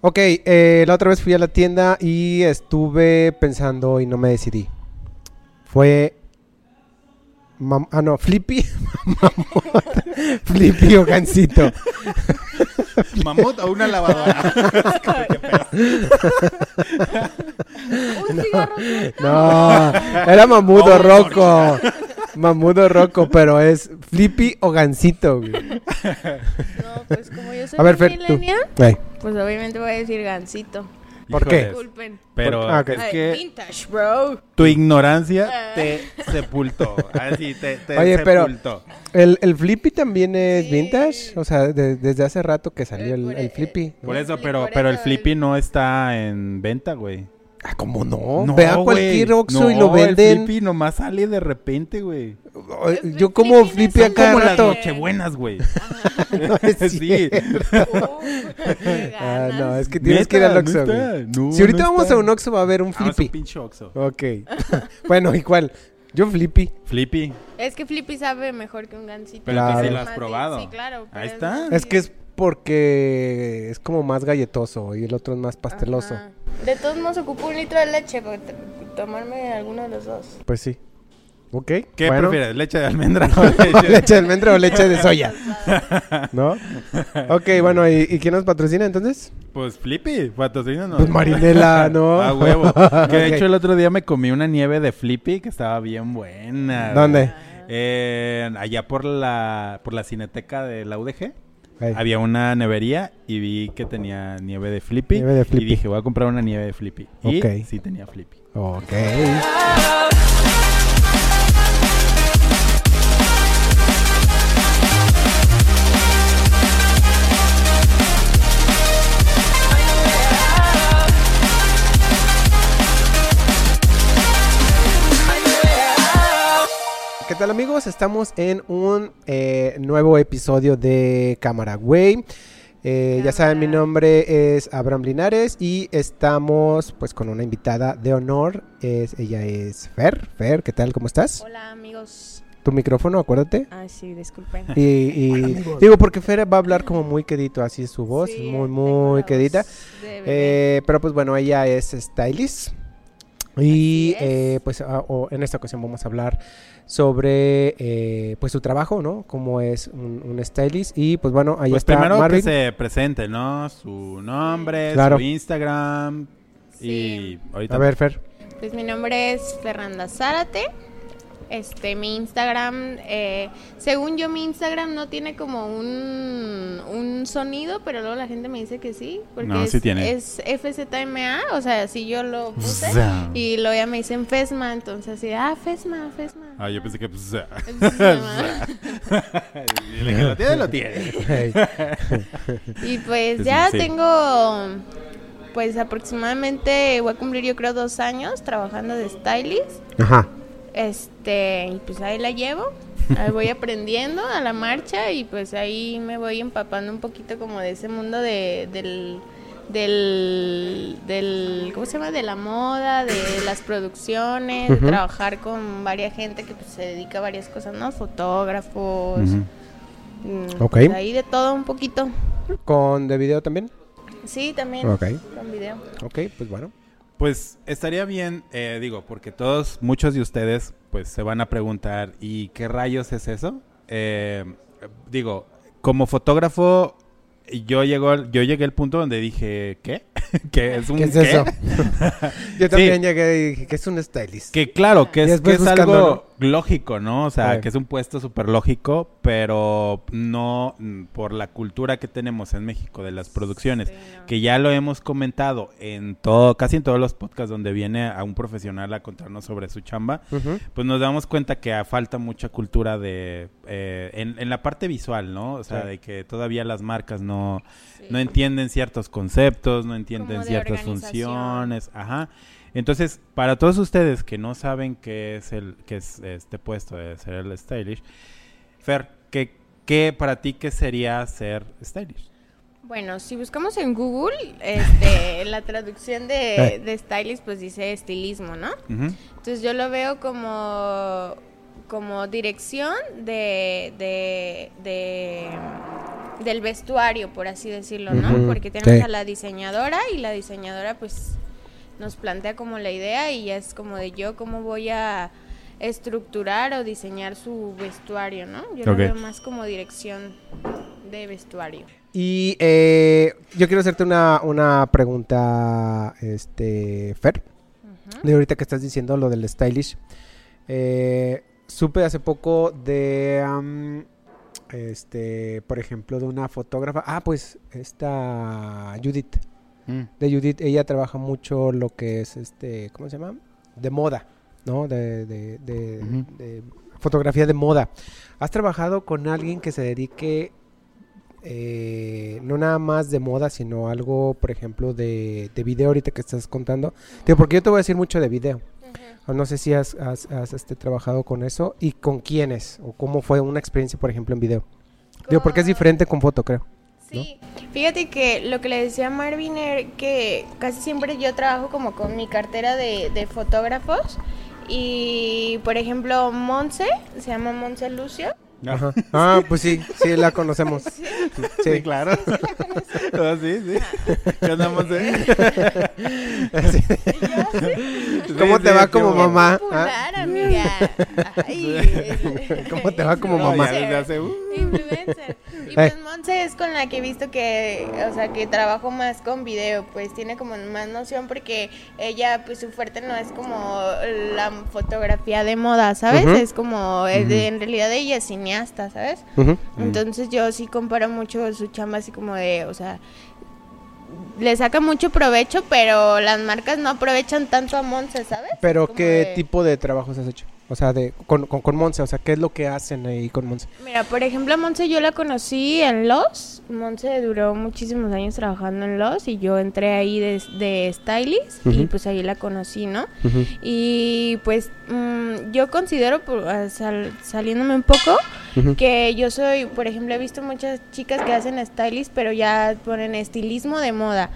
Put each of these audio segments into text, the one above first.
Ok, eh, la otra vez fui a la tienda y estuve pensando y no me decidí. Fue... mam- ah, no, Flippy. Mamut. Flippy o Gansito. Mamut o una lavadora. Un cigarro. No, era Mamudo Oh, Rocco. Mamudo Rocco, pero es Flippy o Gansito. güey. No, pues como yo soy A ver, Fer, tú. Ay, pues obviamente voy a decir gansito. ¿Por qué? Disculpen. Pero Ah, ok. es que vintage, bro. tu ignorancia Ah. te sepultó. Así te, te Oye, pero- sepultó. ¿El, el Flippy también es Sí. vintage? O sea, de- desde hace rato que salió el, por- el Flippy. ¿no? Por eso, pero, pero el Flippy el- no está en venta, güey. Ah, ¿cómo no? No, Ve a cualquier. Oxxo y lo venden. El Flippy nomás sale de repente, güey. Yo como Flippy Flippy a cada Como las nochebuenas, güey. No es Sí. Ah, no, es que tienes que ir al Oxxo. güey. No, si ahorita no vamos está. a un Oxxo va a haber un Vamos a un Flippy. pinche Oxxo. Ok. bueno, ¿y cuál? Yo Flippy. Flippy. Es que Flippy sabe mejor que un gansito. Pero que sí lo has probado. Sí, claro. Ahí está. Es que es porque es como más galletoso y el otro es más pasteloso. Ajá. De todos modos ocupo un litro de leche para tomarme alguno de los dos. Pues sí. Ok. ¿Qué bueno. prefieres? ¿Leche de almendra o leche? ¿Leche de almendra o leche de soya? ¿No? Ok, bueno, ¿y, y quién nos patrocina entonces? Pues Flippy, patrocínanos. Pues Marinela, ¿no? A huevo. Que de hecho el otro día me comí una nieve de Flippy que estaba bien buena. ¿Dónde? Eh, allá por la por la cineteca de la UDG. Había una nevería y vi que tenía nieve de Flippy. Nieve de Flippy. Y dije, voy a comprar una nieve de Flippy. Y Ok. sí tenía Flippy. Ok. Tal amigos? Estamos en un eh, nuevo episodio de Cámara Güey. Eh, ya saben, mi nombre es Abraham Linares y estamos pues con una invitada de honor. Es, ella es Fer. Fer, ¿qué tal? ¿Cómo estás? Hola amigos. Tu micrófono, acuérdate. Ay, sí, disculpen. Y, y- digo porque Fer va a hablar como muy quedito, así es su voz, Sí, muy, muy quedita. Eh, pero pues bueno, ella es stylist. Y eh, pues ah, o- en esta ocasión vamos a hablar sobre eh, pues su trabajo, ¿no? Cómo es un, un stylist. Y pues bueno, ahí Pues está primero Marvin. que se presente, ¿no? Su nombre, Claro. su Instagram. Sí. Y ahorita A ver, Fer. Pues mi nombre es Fernanda Zárate. Este, mi Instagram, eh, según yo mi Instagram no tiene como un, un sonido, pero luego la gente me dice que sí, porque No, es, sí tiene. es FZMA, o sea, si yo lo puse y luego ya me dicen Fesma, entonces así, ah, Fesma, Fesma. Ah, yo pensé que pues. Y el que lo tiene, lo tiene. Hey. Y pues Sí, ya sí. tengo, pues aproximadamente, voy a cumplir yo creo dos años trabajando de stylist. Ajá. Este, y pues ahí la llevo. Ahí voy aprendiendo a la marcha y pues ahí me voy empapando un poquito como de ese mundo de, del, del, del, ¿cómo se llama? De la moda, de las producciones, de trabajar con varias gente que pues, se dedica a varias cosas, ¿no? Fotógrafos, mm, Ok. pues, ahí de todo un poquito. ¿Con de video también? Sí, también Ok. con video. Ok, pues bueno. Pues estaría bien, eh, digo, porque todos, muchos de ustedes, pues se van a preguntar, ¿y qué rayos es eso? Eh, digo, como fotógrafo, yo llego, al- yo llegué al punto donde dije, ¿qué? ¿Qué es un ¿Qué es qué? eso? Yo también llegué y dije que es un stylist. Que claro, que es, que es algo lógico, ¿no? O sea, Sí. que es un puesto súper lógico, pero no mm, por la cultura que tenemos en México de las producciones, Sí, no. que ya lo hemos comentado en todo, casi en todos los podcasts donde viene a un profesional a contarnos sobre su chamba, pues nos damos cuenta que falta mucha cultura de eh, en, en la parte visual, ¿no? O sea, Sí. de que todavía las marcas no, Sí. no entienden ciertos conceptos, no entienden ciertas funciones, ajá. Entonces, para todos ustedes que no saben qué es el qué es este puesto de ser el stylish, Fer, ¿qué, qué para ti qué sería ser stylish? Bueno, si buscamos en Google, este, la traducción de, Eh. de stylist, pues dice estilismo, ¿no? Entonces yo lo veo como, como dirección de, de, de, del vestuario, por así decirlo, ¿no? Porque tenemos sí. a la diseñadora y la diseñadora pues nos plantea como la idea y ya es como de yo cómo voy a estructurar o diseñar su vestuario, ¿no? Yo lo veo más como dirección de vestuario. Y eh, yo quiero hacerte una, una pregunta, este, Fer. De ahorita que estás diciendo lo del stylish. Eh, supe hace poco de, este, por ejemplo, de una fotógrafa. Ah, pues esta Judith. Mm. De Judith, ella trabaja mucho lo que es, este, ¿cómo se llama? De moda, ¿no? De, de, de- de fotografía de moda. ¿Has trabajado con alguien que se dedique eh, no nada más de moda, sino algo, por ejemplo, de, de video ahorita que estás contando? Digo, porque yo te voy a decir mucho de video. No sé si has, has- has, este, trabajado con eso y con quiénes o cómo fue una experiencia, por ejemplo, en video. Digo, porque es Con- diferente con foto, creo. Sí, fíjate que lo que le decía a Marvin era que casi siempre yo trabajo como con mi cartera de, de fotógrafos y por ejemplo Monse, se llama Monse Lucio. Ajá. Ah, pues sí, sí la conocemos. Sí, Sí. claro. Ah, sí, sí. ¿Qué andamos eh? Sí. ¿Cómo Sí, te sí, va como mamá? Popular, ¿Ah? amiga. Ay, ¿Cómo te va como No, mamá? ya desde hace, uh. Influencer. Y pues Monse es con la que he visto que, o sea, que trabajo más con video, pues tiene como más noción porque ella, pues su fuerte no es como la fotografía de moda, ¿sabes? Ujú. Es como, es de- en realidad ella es cineasta, ¿sabes? Entonces yo sí comparo mucho su chamba así como de, o sea, le saca mucho provecho, pero las marcas no aprovechan tanto a Monse, ¿sabes? Pero ¿qué de- tipo de trabajos has hecho? O sea, de, con, con, con Monse, o sea, ¿qué es lo que hacen ahí con Monse? Mira, por ejemplo, a Monse yo la conocí en Los. Monse duró muchísimos años trabajando en Los y yo entré ahí de, de stylist y pues ahí la conocí, ¿no? Y pues mm, yo considero, ah, sal- saliéndome un poco, que yo soy, por ejemplo, he visto muchas chicas que hacen stylist, pero ya ponen estilismo de moda.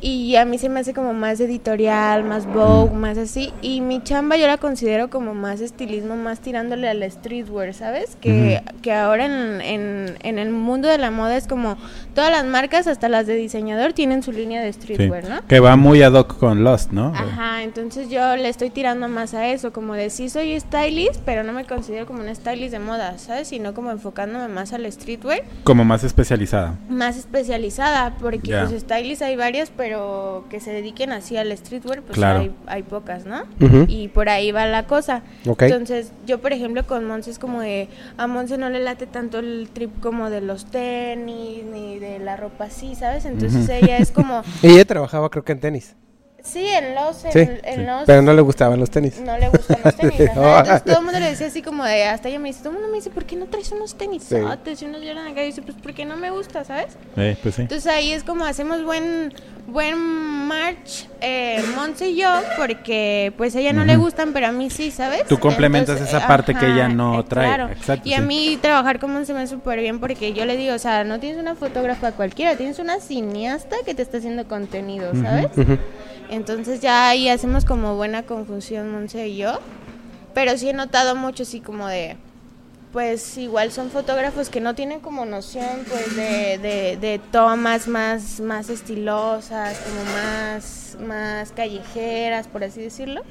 Y a mí se me hace como más editorial, más Vogue, más así. Y mi chamba yo la considero como más estilismo, más tirándole al streetwear, ¿sabes? Que, que ahora en, en, en el mundo de la moda es como todas las marcas, hasta las de diseñador, tienen su línea de Sí. streetwear, ¿no? Que va muy ad hoc con Lost, ¿no? Ajá, entonces yo le estoy tirando más a eso, como de sí soy stylist, pero no me considero como una stylist de moda, ¿sabes? Sino como enfocándome más al streetwear, Como más especializada. más especializada, porque Ya. pues stylists hay varias, pero que se dediquen así al streetwear, pues Claro. hay, hay pocas, ¿no? Y por ahí va la cosa. Entonces, yo por ejemplo con Monse es como de, a Monse no le late tanto el trip como de los tenis, ni de la ropa así, ¿sabes? Entonces ella es como, Ella trabajaba creo que en tenis. Sí, en los, en, Sí, en sí. los... Pero no le gustaban los tenis. No le gustan los tenis. ajá. Entonces todo el mundo le decía así como de, hasta ella me dice, todo el mundo me dice, ¿por qué no traes unos tenis? Sí. Y unos lloran acá y dice, pues porque no me gusta, ¿sabes? Eh, pues sí. Entonces ahí es como hacemos buen buen march eh, Monse y yo porque pues a ella no le gustan pero a mí sí sabes Tú complementas esa parte que ella no eh, trae. claro. Exacto, y a mí trabajar con Monse me va súper bien porque yo le digo o sea no tienes una fotógrafa cualquiera tienes una cineasta que te está haciendo contenido sabes Ujú. Entonces ya ahí hacemos como buena confusión Monse y yo pero sí he notado mucho así como de pues igual son fotógrafos que no tienen como noción pues de, de, de tomas más, más estilosas, como más, más callejeras, por así decirlo.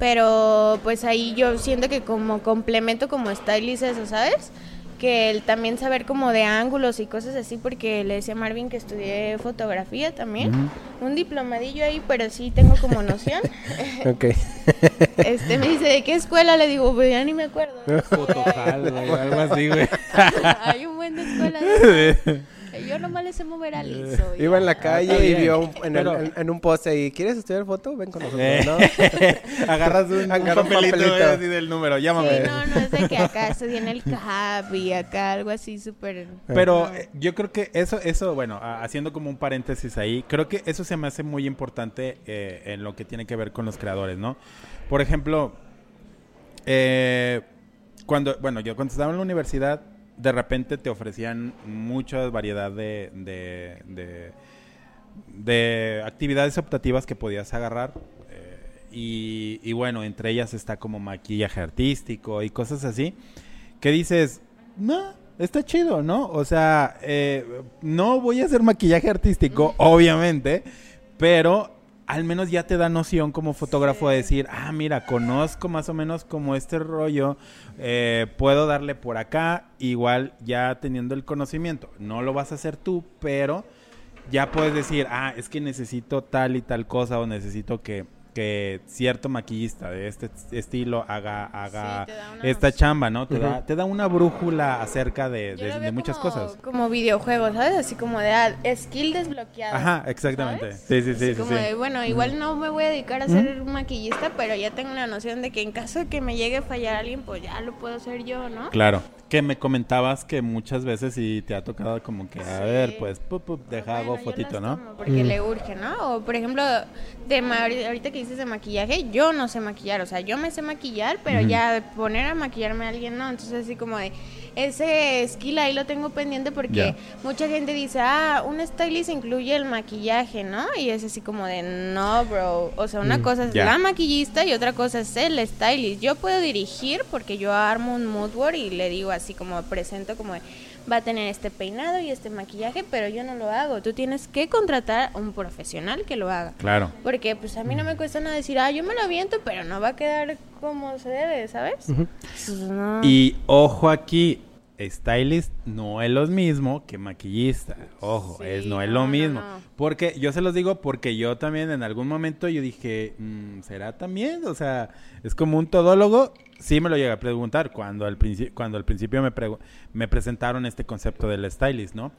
Pero pues ahí yo siento que como complemento como stylist eso, ¿sabes? Que el también saber como de ángulos y cosas así, porque le decía a Marvin que estudié fotografía también. Un diplomadillo ahí, pero sí tengo como noción. Ok. Este me dice, ¿de qué escuela? Le digo, pues ya ni me acuerdo. Fotojal, güey, algo así, güey. Hay un buen de escuelas. Yo nomás le sé mover a liso. y Iba en la calle y vio un- en, el- Pero- en- en un poste ahí, ¿quieres estudiar foto? Ven con nosotros, Eh. ¿no? Agarras un, un Agarra un papelito, papelito. güey, así del número, Sí, llámame. no, no es de que acá estudié en el CAP y acá algo así súper. Pero No. eh, yo creo que eso, eso, bueno, haciendo como un paréntesis ahí, creo que eso se me hace muy importante eh, en lo que tiene que ver con los creadores, ¿no? Por ejemplo, eh, cuando, bueno, yo cuando estaba en la universidad, de repente te ofrecían mucha variedad de, de, de, de actividades optativas que podías agarrar. eh, y, y bueno, entre ellas está como maquillaje artístico y cosas así, que dices, no, está chido, ¿no? O sea, eh, no voy a hacer maquillaje artístico, obviamente, pero al menos ya te da noción como fotógrafo de decir, ah, mira, conozco más o menos como este rollo, eh, puedo darle por acá, igual ya teniendo el conocimiento. No lo vas a hacer tú, pero ya puedes decir, ah, es que necesito tal y tal cosa o necesito que que cierto maquillista de este estilo haga, haga Sí, esta chamba, ¿no? Te, da, te da una brújula acerca de, muchas como- cosas. Como videojuegos, ¿sabes? Así como de ah, skill desbloqueado. Ajá, exactamente. ¿sabes? Sí, sí, Así sí, como sí. de, bueno, igual no me voy a dedicar a ser maquillista, pero ya tengo la noción de que en caso de que me llegue a fallar alguien, pues ya lo puedo hacer yo, ¿no? Claro. Que me comentabas que muchas veces sí te ha tocado como que, a Sí. ver, pues, pup, pup, deja, Bueno, hago yo fotito, ¿no? Porque le urge, ¿no? O por ejemplo, de ahorita que de maquillaje, yo no sé maquillar, o sea, yo me sé maquillar, pero ya poner a maquillarme a alguien no, entonces así como de ese skill ahí lo tengo pendiente porque mucha gente dice, ah, un stylist incluye el maquillaje, ¿no? Y es así como de, no, bro, o sea, una Mm, cosa es la maquillista y otra cosa es el stylist. Yo puedo dirigir porque yo armo un mood board y le digo así como presento como de, va a tener este peinado y este maquillaje, pero yo no lo hago. Tú tienes que contratar a un profesional que lo haga. Claro. Porque pues a mí no me cuesta nada decir, ah, yo me lo aviento, pero no va a quedar como se debe, ¿sabes? Pues, no. Y ojo aquí, stylist no es lo mismo que maquillista. Ojo, Sí, es no es lo no, mismo. no. Porque yo se los digo porque yo también en algún momento yo dije, mm, ¿será también? O sea, es como un todólogo. Sí me lo llegué a preguntar cuando al, principio cuando al principio me, me presentaron este concepto del stylist, ¿no?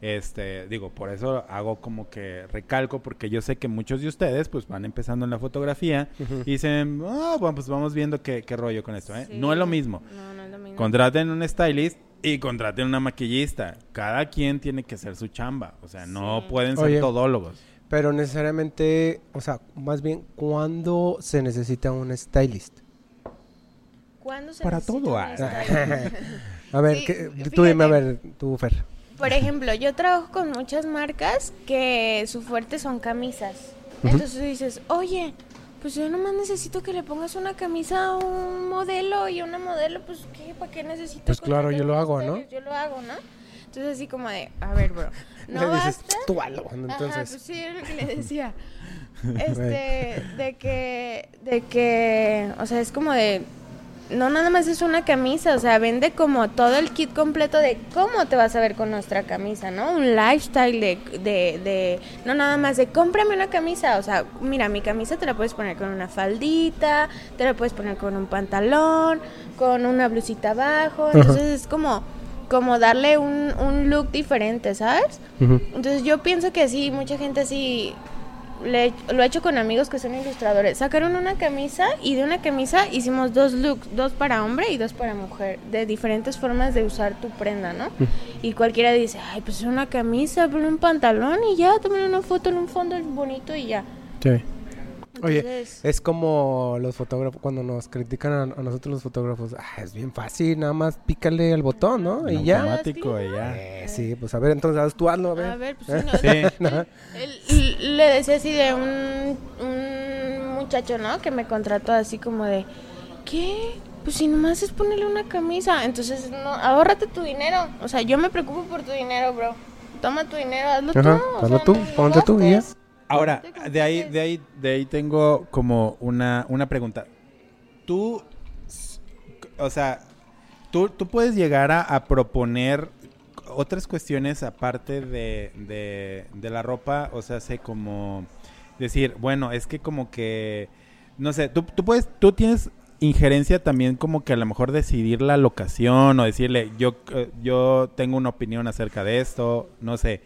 Este, digo, por eso hago como que recalco, porque yo sé que muchos de ustedes pues van empezando en la fotografía y dicen, ah, bueno, pues vamos viendo qué, qué rollo con esto, ¿eh? Sí. No es lo mismo. No, no es lo mismo. Contraten un stylist y contraten una maquillista. Cada quien tiene que hacer su chamba. O sea, no pueden ser Oye. todólogos. Pero necesariamente, o sea, más bien, ¿cuándo se necesita un stylist? ¿Cuándo se Para todo? A ver, Sí, ¿qué- fíjate. tú dime, a ver, tú, Fer. Por ejemplo, yo trabajo con muchas marcas que su fuerte son camisas. Entonces tú dices, oye, pues yo nomás necesito que le pongas una camisa a un modelo y una modelo, pues ¿qué? ¿Para qué necesito? Pues claro, yo lo hago, ¿no? Yo lo hago, ¿no? Entonces así como de, a ver, bro, no Le dices, basta. tú. Ajá, Entonces, pues sí, era lo que le decía. Este, de que, de que, o sea, es como de, no nada más es una camisa, o sea, vende como todo el kit completo de cómo te vas a ver con nuestra camisa, ¿no? Un lifestyle de, de, de, no nada más de cómprame una camisa, o sea, mira, mi camisa te la puedes poner con una faldita, te la puedes poner con un pantalón, con una blusita abajo, entonces es como, como darle un, un look diferente, ¿sabes? Entonces yo pienso que sí, mucha gente así le- lo he hecho con amigos que son ilustradores. Sacaron una camisa y de una camisa hicimos dos looks, dos para hombre y dos para mujer, de diferentes formas de usar tu prenda, ¿no? Y cualquiera dice, ay, pues es una camisa, ponle un pantalón y ya, tomen una foto en un fondo bonito y ya. Sí. Oye, es como los fotógrafos, cuando nos critican a, a nosotros los fotógrafos, ah, es bien fácil, nada más pícale al botón, ¿no? Y En ya. automático y ya. Eh, sí, pues a ver, entonces haz tú hazlo, a ver. A ver, pues sí, no, Sí. Él- le decía así de un, un muchacho, ¿no? Que me contrató así como de, ¿qué? Pues si nomás es ponerle una camisa, entonces no, ahórrate tu dinero. O sea, yo me preocupo por tu dinero, bro. Toma tu dinero, hazlo Ajá, tú. o hazlo sea, tú, no ponte tú y ya. Ahora, de ahí, de ahí, de ahí tengo como una, una pregunta. Tú, o sea, tú, tú puedes llegar a, a proponer otras cuestiones aparte de, de, de la ropa, o sea, sé como decir, bueno, es que como que, no sé, tú, tú puedes, tú tienes injerencia también como que a lo mejor decidir la locación o decirle, yo, eh, yo tengo una opinión acerca de esto, no sé.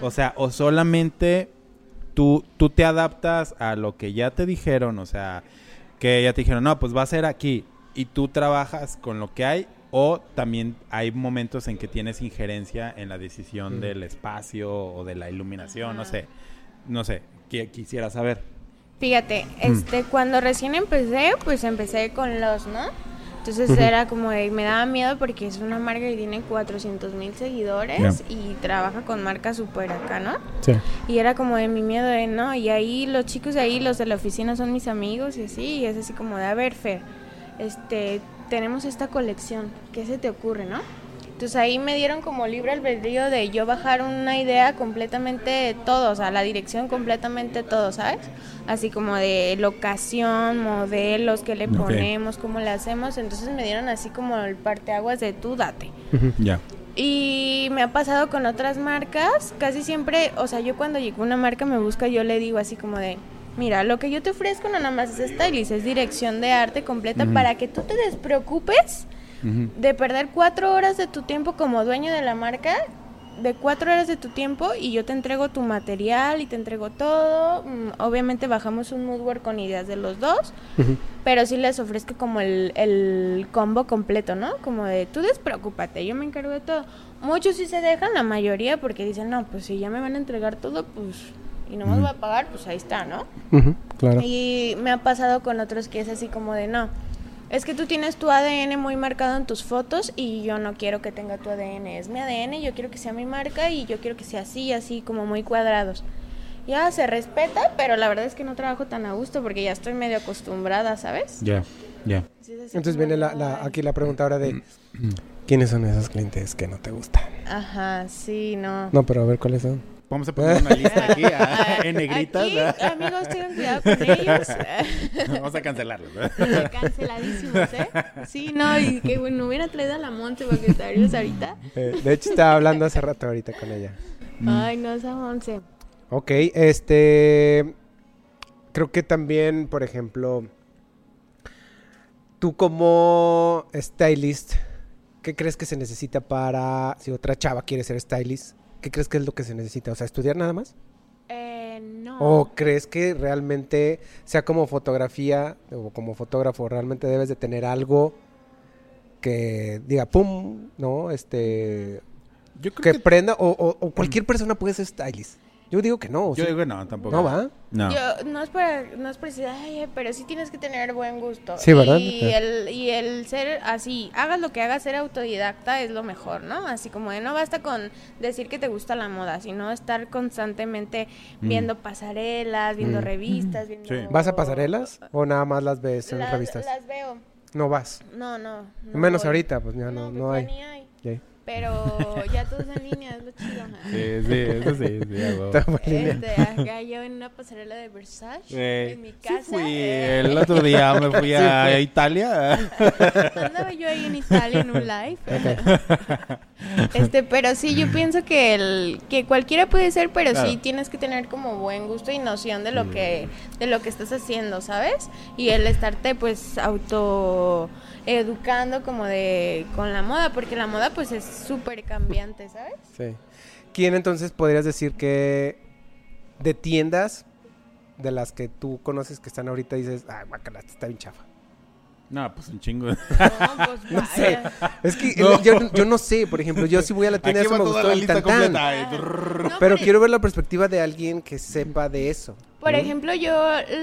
O sea, o solamente tú, tú te adaptas a lo que ya te dijeron, o sea, que ya te dijeron, no, pues va a ser aquí, y tú trabajas con lo que hay, o también hay momentos en que tienes injerencia en la decisión Mm. del espacio o de la iluminación, no sé, no sé, qui- quisiera saber. Fíjate, este, cuando recién empecé, pues empecé con los, ¿no? Entonces era como de, me daba miedo porque es una marca que tiene 400 mil seguidores y trabaja con marcas súper acá, ¿no? Sí. Y era como de mi miedo de no, y ahí los chicos de ahí, los de la oficina son mis amigos y así, y es así como de, a ver, Fer, este, tenemos esta colección, ¿qué se te ocurre, no? Entonces ahí me dieron como libre albedrío de yo bajar una idea completamente todo, o sea, la dirección completamente todo, ¿sabes? Así como de locación, modelos, qué le ponemos, cómo le hacemos. Entonces me dieron así como el parteaguas de tú date. Ya. Y me ha pasado con otras marcas, casi siempre, o sea, yo cuando llega una marca me busca, yo le digo así como de, mira, lo que yo te ofrezco no nada más es stylist, es dirección de arte completa para que tú te despreocupes De perder cuatro horas de tu tiempo como dueño de la marca, de cuatro horas de tu tiempo y yo te entrego tu material y te entrego todo. Mm, Obviamente bajamos un moodboard con ideas de los dos, pero sí les ofrezco como el, el combo completo, ¿no? Como de tú despreocúpate, yo me encargo de todo. Muchos sí se dejan, la mayoría, porque dicen, no, pues si ya me van a entregar todo, pues y no me voy a pagar, pues ahí está, ¿no? Claro. Y me ha pasado con otros que es así como de no. Es que tú tienes tu ADN muy marcado en tus fotos y yo no quiero que tenga tu ADN. Es mi ADN, yo quiero que sea mi marca y yo quiero que sea así, así como muy cuadrados. Ya se respeta, pero la verdad es que no trabajo tan a gusto porque ya estoy medio acostumbrada, ¿sabes? Ya. Ya. Entonces viene la, aquí la pregunta ahora de ¿quiénes son esos clientes que no te gustan? Ajá, sí, no. No, pero a ver cuáles son. Vamos a poner una lista aquí ah, en negritas. Aquí, ¿verdad? amigos, tengan cuidado con ellos. Vamos a cancelarlos. ¿verdad? Canceladísimos, ¿eh? Sí, no, y que bueno, hubiera traído a la Monte para que estuvieras ahorita. Eh, de hecho, estaba hablando hace rato ahorita con ella. Ay, no, esa Monse. Ok, este. Creo que también, por ejemplo, tú como stylist, ¿qué crees que se necesita para. Si otra chava quiere ser stylist, ¿qué crees que es lo que se necesita? O sea, ¿estudiar nada más? Eh, no. ¿O crees que realmente, sea como fotografía o como fotógrafo, realmente debes de tener algo que diga, pum, ¿no? Este. Yo creo Que que. prenda, o, o- o cualquier persona puede ser stylist. Yo digo que no. Yo ¿sí? digo que no, tampoco. ¿No va? No. Yo, no es para, no es para decir, ay, pero sí tienes que tener buen gusto. Sí, ¿verdad? Y Sí. el, y el ser así, hagas lo que hagas, ser autodidacta es lo mejor, ¿no? Así como de no basta con decir que te gusta la moda, sino estar constantemente Mm. viendo pasarelas, viendo Mm. revistas, viendo... Sí. ¿Vas a pasarelas o nada más las ves en Las- revistas? Las veo. No vas. No, no. no Menos voy. ahorita, pues ya no, pues no ya hay. ni hay. Pero ya todo es en línea, es lo chido. Sí, sí, eso sí. sí. Estamos en línea. Este, acá yo en una pasarela de Versace, Eh, en mi sí casa. fui, eh, el otro día me fui a, fue. a Italia. Andaba yo ahí en Italia en un live. Este, pero sí, yo pienso que el que cualquiera puede ser, pero sí tienes que tener como buen gusto y noción de lo que de lo que estás haciendo, ¿sabes? Y el estarte pues auto educando como de con la moda, porque la moda pues es súper cambiante, ¿sabes? Sí. ¿Quién entonces podrías decir que de tiendas de las que tú conoces que están ahorita dices, ay, guacala, está bien chafa? No, pues un chingo. No, pues vaya. Es que No. yo, yo no sé, por ejemplo, yo si voy a la tienda, Aquí eso me gustó el lista tan tan. completa. Ajá. Ay, trrr. No, Pero quiero ver la perspectiva de alguien que sepa de eso. Por ¿Mm? ejemplo, yo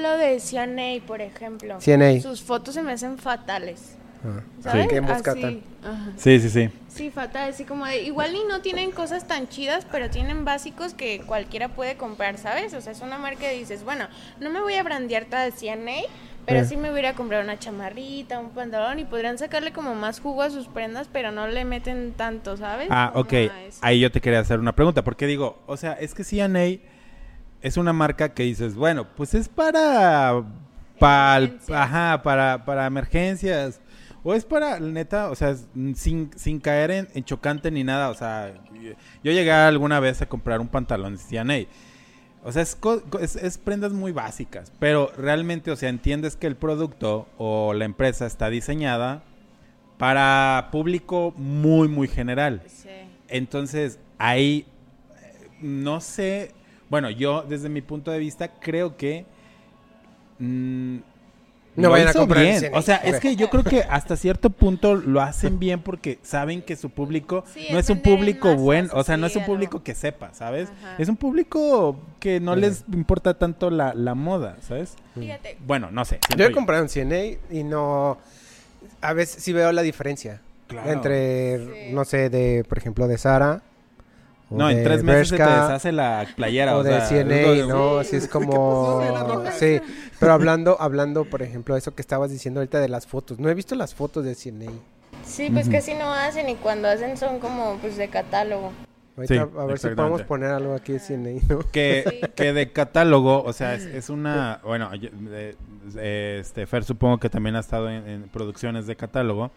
lo de CNA, por ejemplo. CNA. Sus fotos se me hacen fatales. Ah, ¿Sabes? ¿Qué mosca Así, ajá. Sí, sí, sí. Sí, fatal, así como de, igual y no tienen cosas tan chidas, pero tienen básicos que cualquiera puede comprar, ¿sabes? O sea, es una marca que dices, bueno, no me voy a brandear tal CNA, pero Eh. sí me voy a ir a comprar una chamarrita, un pantalón y podrían sacarle como más jugo a sus prendas, pero no le meten tanto, ¿sabes? Ah, Como ok. Ahí yo te quería hacer una pregunta. Porque digo, o sea, es que CNA es una marca que dices, bueno, pues es para. para Emergencias. ajá, para, para emergencias. O es para, neta, o sea, es- sin, sin caer en, en chocante ni nada. O sea, yo llegué alguna vez a comprar un pantalón de. O sea, es, es, es prendas muy básicas. Pero realmente, o sea, entiendes que el producto o la empresa está diseñada para público muy, muy general. Sí. Entonces, ahí eh, no sé, bueno, yo desde mi punto de vista creo que mm, No lo vayan a comprar bien. O sea, es que yo creo que hasta cierto punto lo hacen bien porque saben que su público Sí, no es un público bueno, o sea, no es un público que sepa, ¿sabes? Ajá. Es un público que no Sí. les importa tanto la, la moda, ¿sabes? Fíjate, Bueno, no sé. Yo he comprado en CNA y no... A veces sí veo la diferencia. Claro. Entre, Sí. no sé, de, por ejemplo, de Sara. No, en de tres meses se te Bershka, deshace la playera. o, O, de sea, CNA, ¿no? Así es como... Sí, pero hablando, hablando, por ejemplo, eso que estabas diciendo ahorita de las fotos. No he visto las fotos de CNA. Sí, pues Ujú. casi no hacen y cuando hacen son como pues de catálogo. Ahorita, Sí, a ver si podemos poner algo aquí sin ahí, ¿no? que, Sí. que de catálogo, o sea, es, es una, bueno, yo- eh, este Fer supongo que también ha estado en, en producciones de catálogo,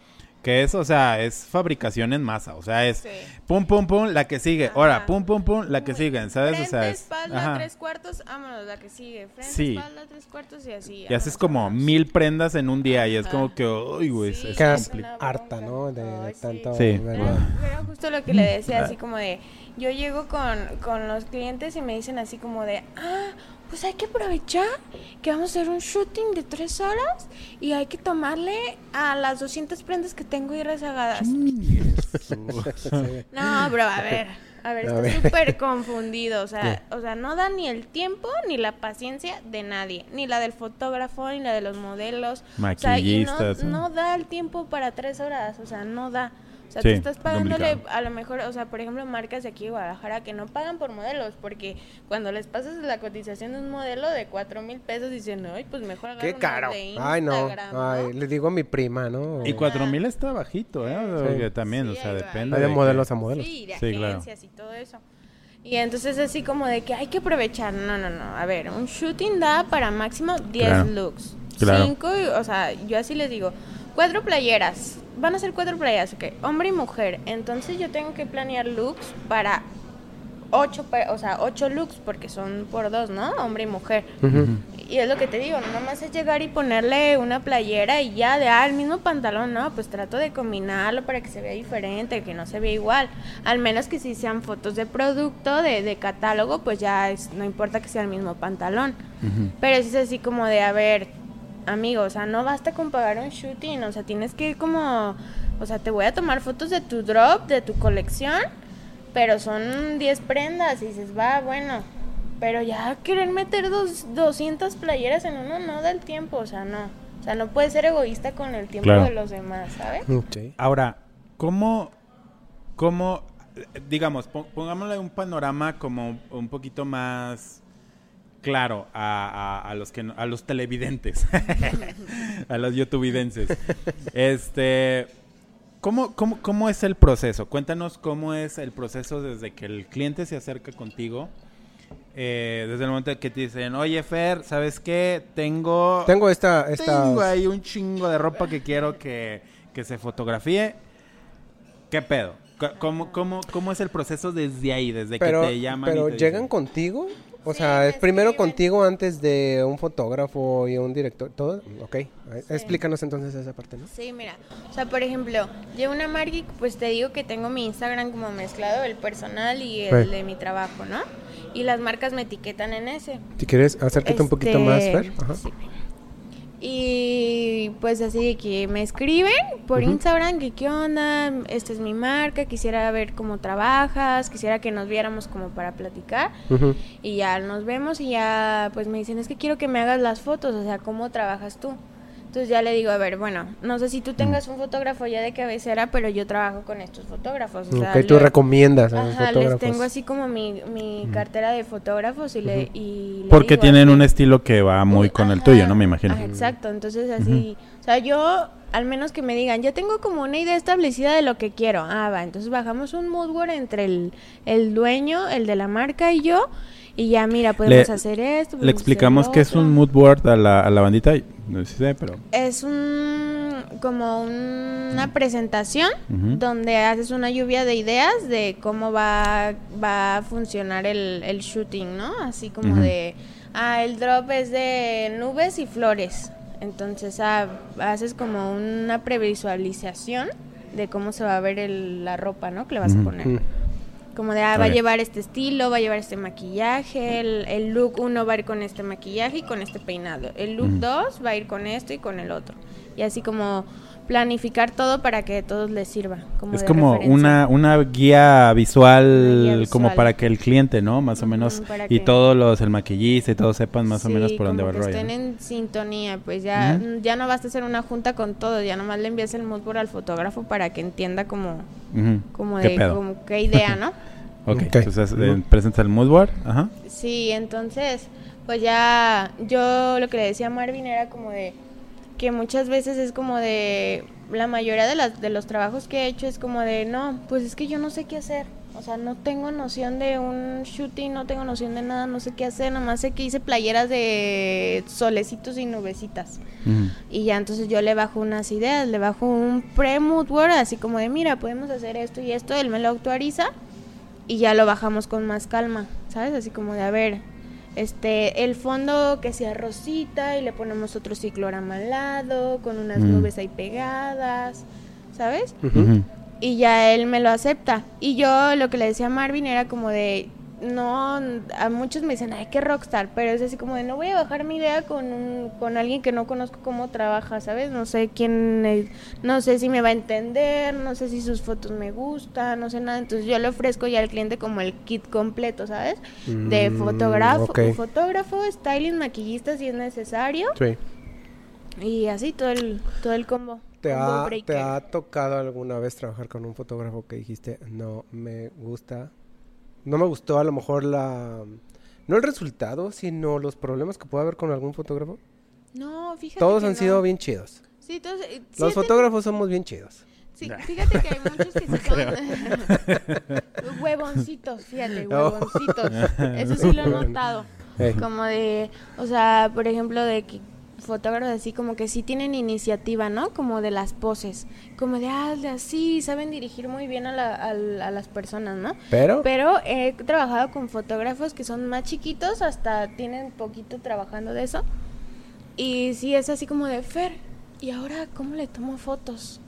que es, o sea, es fabricación en masa, o sea, es Sí. pum pum pum la que sigue, ahora pum pum pum la que sigue, ¿sabes? Frente, o sea, es, espalda, ajá. tres cuartos, vámonos, la que sigue. Frente, Sí. espalda, tres cuartos y así. y haces como vámonos. mil prendas en un día y es como que, uy, güey, es- Sí, es es harta. ¿no? De, de Ay, sí. tanto... Sí. justo lo que le decía, así como de, yo llego con, con los clientes y me dicen así como de, ah, pues hay que aprovechar que vamos a hacer un shooting de tres horas y hay que tomarle a las 200 prendas que tengo ahí rezagadas. No, bro, a ver, a ver, A está ver. súper confundido, o sea, o sea, no da ni el tiempo ni la paciencia de nadie, ni la del fotógrafo, ni la de los modelos. O sea, y no, Maquillistas, ¿no? no da el tiempo para tres horas, o sea, no da. O sea, Sí, tú estás pagándole complicado. a lo mejor, o sea, por ejemplo, marcas de aquí de Guadalajara que no pagan por modelos, porque cuando les pasas la cotización de un modelo de cuatro mil pesos dicen, ay, pues mejor agarro ¡Qué caro! de Ay, no. Instagram, ¿no?". Ay, le digo a mi prima, ¿no? Y cuatro mil está bajito, ¿eh? Sí. también, Sí, o sea, depende. Hay de modelos a modelos. Sí, de Sí, claro. agencias y todo eso. Y entonces así como de que hay que aprovechar. No, no, no. A ver, un shooting da para máximo 10 Claro. looks. Claro. Cinco, y- o sea, yo así les digo, cuatro playeras. Van a ser cuatro playeras, ok. Hombre y mujer. Entonces yo tengo que planear looks para ocho, o sea, ocho looks porque son por dos, ¿no? Hombre y mujer. Y es lo que te digo, no nomás es llegar y ponerle una playera y ya de ah, el mismo pantalón, no, pues trato de combinarlo para que se vea diferente, que no se vea igual. Al menos que si sean fotos de producto, de, de catálogo, pues ya es- no importa que sea el mismo pantalón. Ujú. Pero si es así como de, a ver, amigo, o sea, no basta con pagar un shooting, o sea, tienes que ir como, o sea, te voy a tomar fotos de tu drop, de tu colección, pero son 10 prendas y dices, va, bueno, pero ya querer meter dos, 200 playeras en uno no da el tiempo, o sea, no. O sea, no puedes ser egoísta con el tiempo Claro. de los demás, ¿sabes? Sí. Ahora, ¿cómo, cómo, digamos, pon- pongámosle un panorama como un poquito más claro a, a- a los que a los televidentes, a los youtubidenses. Este, ¿cómo, cómo, ¿cómo es el proceso? Cuéntanos cómo es el proceso desde que el cliente se acerca contigo. eh, desde el momento que te dicen, oye Fer, ¿sabes qué? Tengo, Tengo esta... esta tengo ahí un chingo de ropa que quiero que, que se fotografíe. ¿Qué pedo? ¿Cómo, cómo, ¿Cómo es el proceso desde ahí, desde pero, que te llaman? y pero te llegan dicen? contigo o Sí, sea es primero contigo antes de un fotógrafo y un director todo ok explícanos entonces esa parte no Sí, mira, o sea, por ejemplo, yo una marca, y, pues te digo que tengo mi Instagram como mezclado, el personal y el Sí. de mi trabajo, ¿no? Y las marcas me etiquetan en ese. si quieres acércate un poquito más Este, Fer Ajá. sí. Y pues así de que me escriben por. Instagram que qué onda, esta es mi marca, quisiera ver cómo trabajas, quisiera que nos viéramos como para platicar. Y ya nos vemos y ya pues me dicen, es que quiero que me hagas las fotos, o sea, ¿cómo trabajas tú? Entonces ya le digo, a ver, bueno, no sé si tú tengas un fotógrafo ya de cabecera, pero yo trabajo con estos fotógrafos. O sea, tú le- recomiendas a los Ajá, les fotógrafos tengo así como mi, mi cartera de fotógrafos y le, y le Porque digo tienen así, un estilo que va muy Uy, con el tuyo, ¿no? Me imagino. ajá, exacto, entonces así, o sea, yo al menos que me digan, ya tengo como una idea establecida de lo que quiero. Ah, va, entonces bajamos un mood board entre el, el dueño, el de la marca y yo, y ya mira, podemos hacer esto. Le explicamos que es un mood board a la, a la bandita. No sé si sé, pero... Es un como un- una presentación donde haces una lluvia de ideas de cómo va, va a funcionar el, el shooting, ¿no? Así como de, ah, el drop es de nubes y flores. Entonces ah, haces como una previsualización de cómo se va a ver el- la ropa, ¿no? Que le vas a poner. Mm. Como de, ah, va a llevar este estilo, va a llevar este maquillaje, el, el look uno va a ir con este maquillaje y con este peinado. El look Ujú. 2 va a ir con esto y con el otro. Y así como planificar todo para que a todos les sirva. Como Es como una, una guía visual, Una guía como para que el cliente, ¿no? Más o menos. Y que- todos los, el maquillista y todos sepan más o menos por dónde va el que rollo. estén en sintonía, pues ya, ya no basta hacer una junta con todos, ya nomás le envías el mood board al fotógrafo para que entienda como, como ¿Qué de pedo? como qué idea, ¿no? Ok, entonces eh, presenta el mood board. Ajá. Sí, entonces, pues ya yo lo que le decía a Marvin era como de que muchas veces es como de la mayoría de, las, de los trabajos que he hecho es como de, no, pues es que yo no sé qué hacer. O sea, no tengo noción de un shooting, no tengo noción de nada, no sé qué hacer, nomás sé que hice playeras de solecitos y nubecitas. Y ya entonces yo le bajo unas ideas, le bajo un pre-mood board, así como de, mira, podemos hacer esto y esto, él me lo actualiza y ya lo bajamos con más calma, ¿sabes? Así como de, a ver, este, el fondo que sea rosita y le ponemos otro ciclorama al lado, con unas Mm. nubes ahí pegadas, ¿sabes? Y ya él me lo acepta. Y yo lo que le decía a Marvin era como de, no, a muchos me dicen, ay, qué rockstar, pero es así como de, no voy a bajar mi idea con, un- con alguien que no conozco cómo trabaja, ¿sabes? No sé quién, es- no sé si me va a entender, no sé si sus fotos me gustan, no sé nada. Entonces yo le ofrezco ya al cliente como el kit completo, ¿sabes? De Mm, fotógrafo, fotógrafo, styling, maquillista si es necesario. Sí. Y así todo el, todo el combo. ¿Te combo ha, breaker. ¿Te ha tocado alguna vez trabajar con un fotógrafo que dijiste, no me gusta? No me gustó a lo mejor la... No el resultado, sino los problemas que puede haber con algún fotógrafo. No, fíjate Todos que han no. sido bien chidos. Sí, todos, eh, sí Los fotógrafos somos bien chidos. Sí, fíjate que hay muchos que sí son huevoncitos, fíjate, Oh. huevoncitos. Eso sí lo he notado. Como de, o sea, por ejemplo, de que fotógrafos así como que sí tienen iniciativa, ¿no? Como de las poses. Como de, ah, de así, saben dirigir muy bien a, la- a a las personas, ¿no? Pero, Pero he trabajado con fotógrafos que son más chiquitos, hasta tienen poquito trabajando de eso. Y sí es así como de Fer, ¿y ahora cómo le tomo fotos?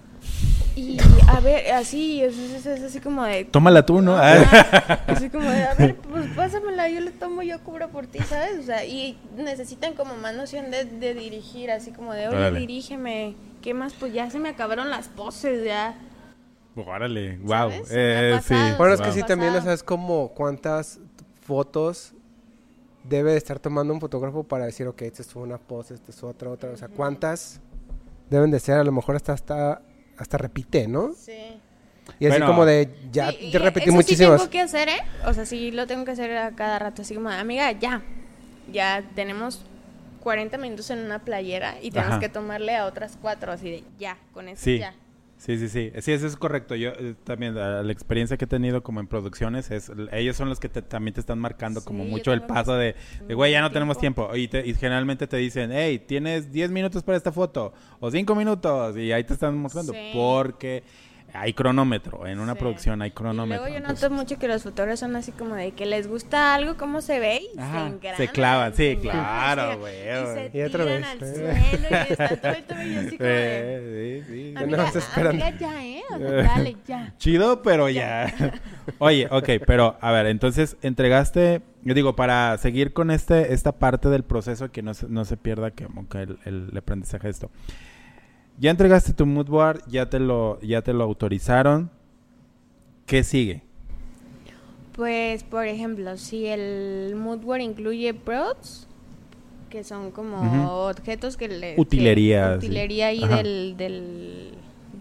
Y a ver, así, es, es- es así como de... Tómala tú, ¿no? Ajá. Así como de, a ver, pues pásamela, yo le tomo, yo cubro por ti, ¿sabes? O sea, y necesitan como más noción de, de dirigir, así como de, oye, Órale. dirígeme, ¿qué más? Pues ya se me acabaron las poses, ya. Órale, wow. Ha sí. bueno, es que Wow. sí también, o sea, es como cuántas fotos debe de estar tomando un fotógrafo para decir, ok, esta es una pose, esta es otra, otra. O sea, cuántas deben de ser, a lo mejor hasta, hasta, hasta repite, ¿no? Sí. Y así Bueno. como de, ya, Sí, ya repetí eso muchísimas. Sí tengo que hacer, ¿eh? O sea, sí lo tengo que hacer a cada rato. Así como, amiga, ya. Ya tenemos 40 minutos en una playera y tenemos Ajá. que tomarle a otras cuatro. Así de, ya, con eso Sí. ya. Sí, sí, sí. Sí, eso es correcto. Yo eh, también, la, la experiencia que he tenido como en producciones es, ellos son los que te- también te están marcando como Sí, mucho el paso de, de, güey, ya no tenemos tiempo. tiempo. Y, te- y generalmente te dicen, hey, tienes 10 minutos para esta foto o 5 minutos y ahí te están mostrando Sí. porque hay cronómetro. En una Sí. producción hay Y cronómetro. luego yo noto entonces- mucho que los fotógrafos son así como de que les gusta algo, cómo se ve y Ajá, se engranan. se clavan, sí, claro, güey, Y se Y otra tiran vez, al eh. suelo y están todo el tobillo así como de... Eh, sí, sí. Amiga, no se esperan. amiga, ya, ¿eh? O sea, dale, ya. Chido, pero ya. Oye, ok, pero a ver, entonces entregaste, yo digo, para seguir con este esta parte del proceso que no se, no se pierda que, como que el, el aprendizaje de esto. Ya entregaste tu mood board, ya te lo ya te lo autorizaron. ¿Qué sigue? Pues, por ejemplo, si el moodboard incluye props, que son como objetos que le... Utilería, que- sí. utilería ahí del, del,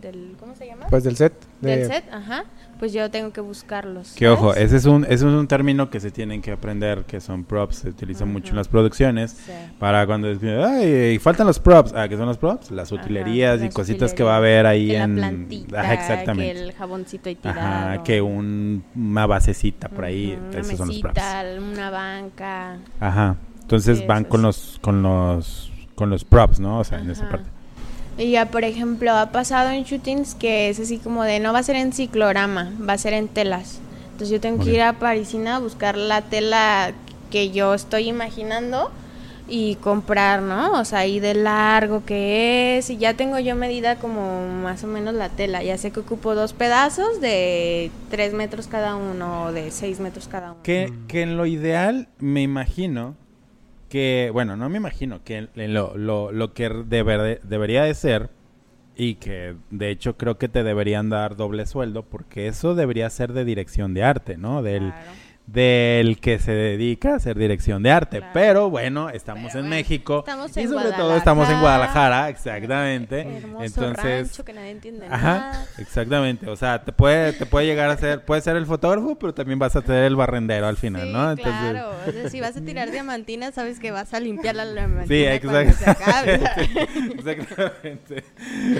del... ¿Cómo se llama? Pues del set. de- del set, ajá. Pues yo tengo que buscarlos. Que ojo, ese es un ese es un término que se tienen que aprender, que son props, se utiliza mucho en las producciones. Sí. Para cuando ay, faltan los props. Ah, ¿qué son los props? Las Ajá, utilerías y las cositas que va a haber ahí que en... la plantita, Ajá, exactamente. que el jaboncito ahí tirado. Ajá, que un- una basecita por ahí. Una Esos son los props. una banca. Ajá. Entonces Sí, van con los, con los, con los props, ¿no? O sea, en esa parte. Y ya, por ejemplo, ha pasado en shootings que es así como de no va a ser en ciclorama, va a ser en telas. Entonces yo tengo que ir a Parisina a buscar la tela que yo estoy imaginando y comprar, ¿no? O sea, ahí de largo que es. Y ya tengo yo medida como más o menos la tela. Ya sé que ocupo dos pedazos de tres metros cada uno o de seis metros cada uno. Que, que en lo ideal, me imagino que, bueno, no me imagino, que lo, lo, lo que deber- debería de ser, y que de hecho creo que te deberían dar doble sueldo, porque eso debería ser de dirección de arte, ¿no? Del. Del que se dedica a hacer dirección de arte. Claro. Pero bueno, estamos Pero en bueno, México estamos y en sobre todo estamos en Guadalajara. Exactamente. Hermoso Entonces, rancho que nadie entiende Ajá, nada. exactamente. O sea, te puede, te puede llegar a ser, puede ser el fotógrafo, pero también vas a tener el barrendero al final, Sí, ¿no? Entonces, claro. O sea, si vas a tirar diamantina, sabes que vas a limpiar la diamantina Sí, exactamente. exactamente.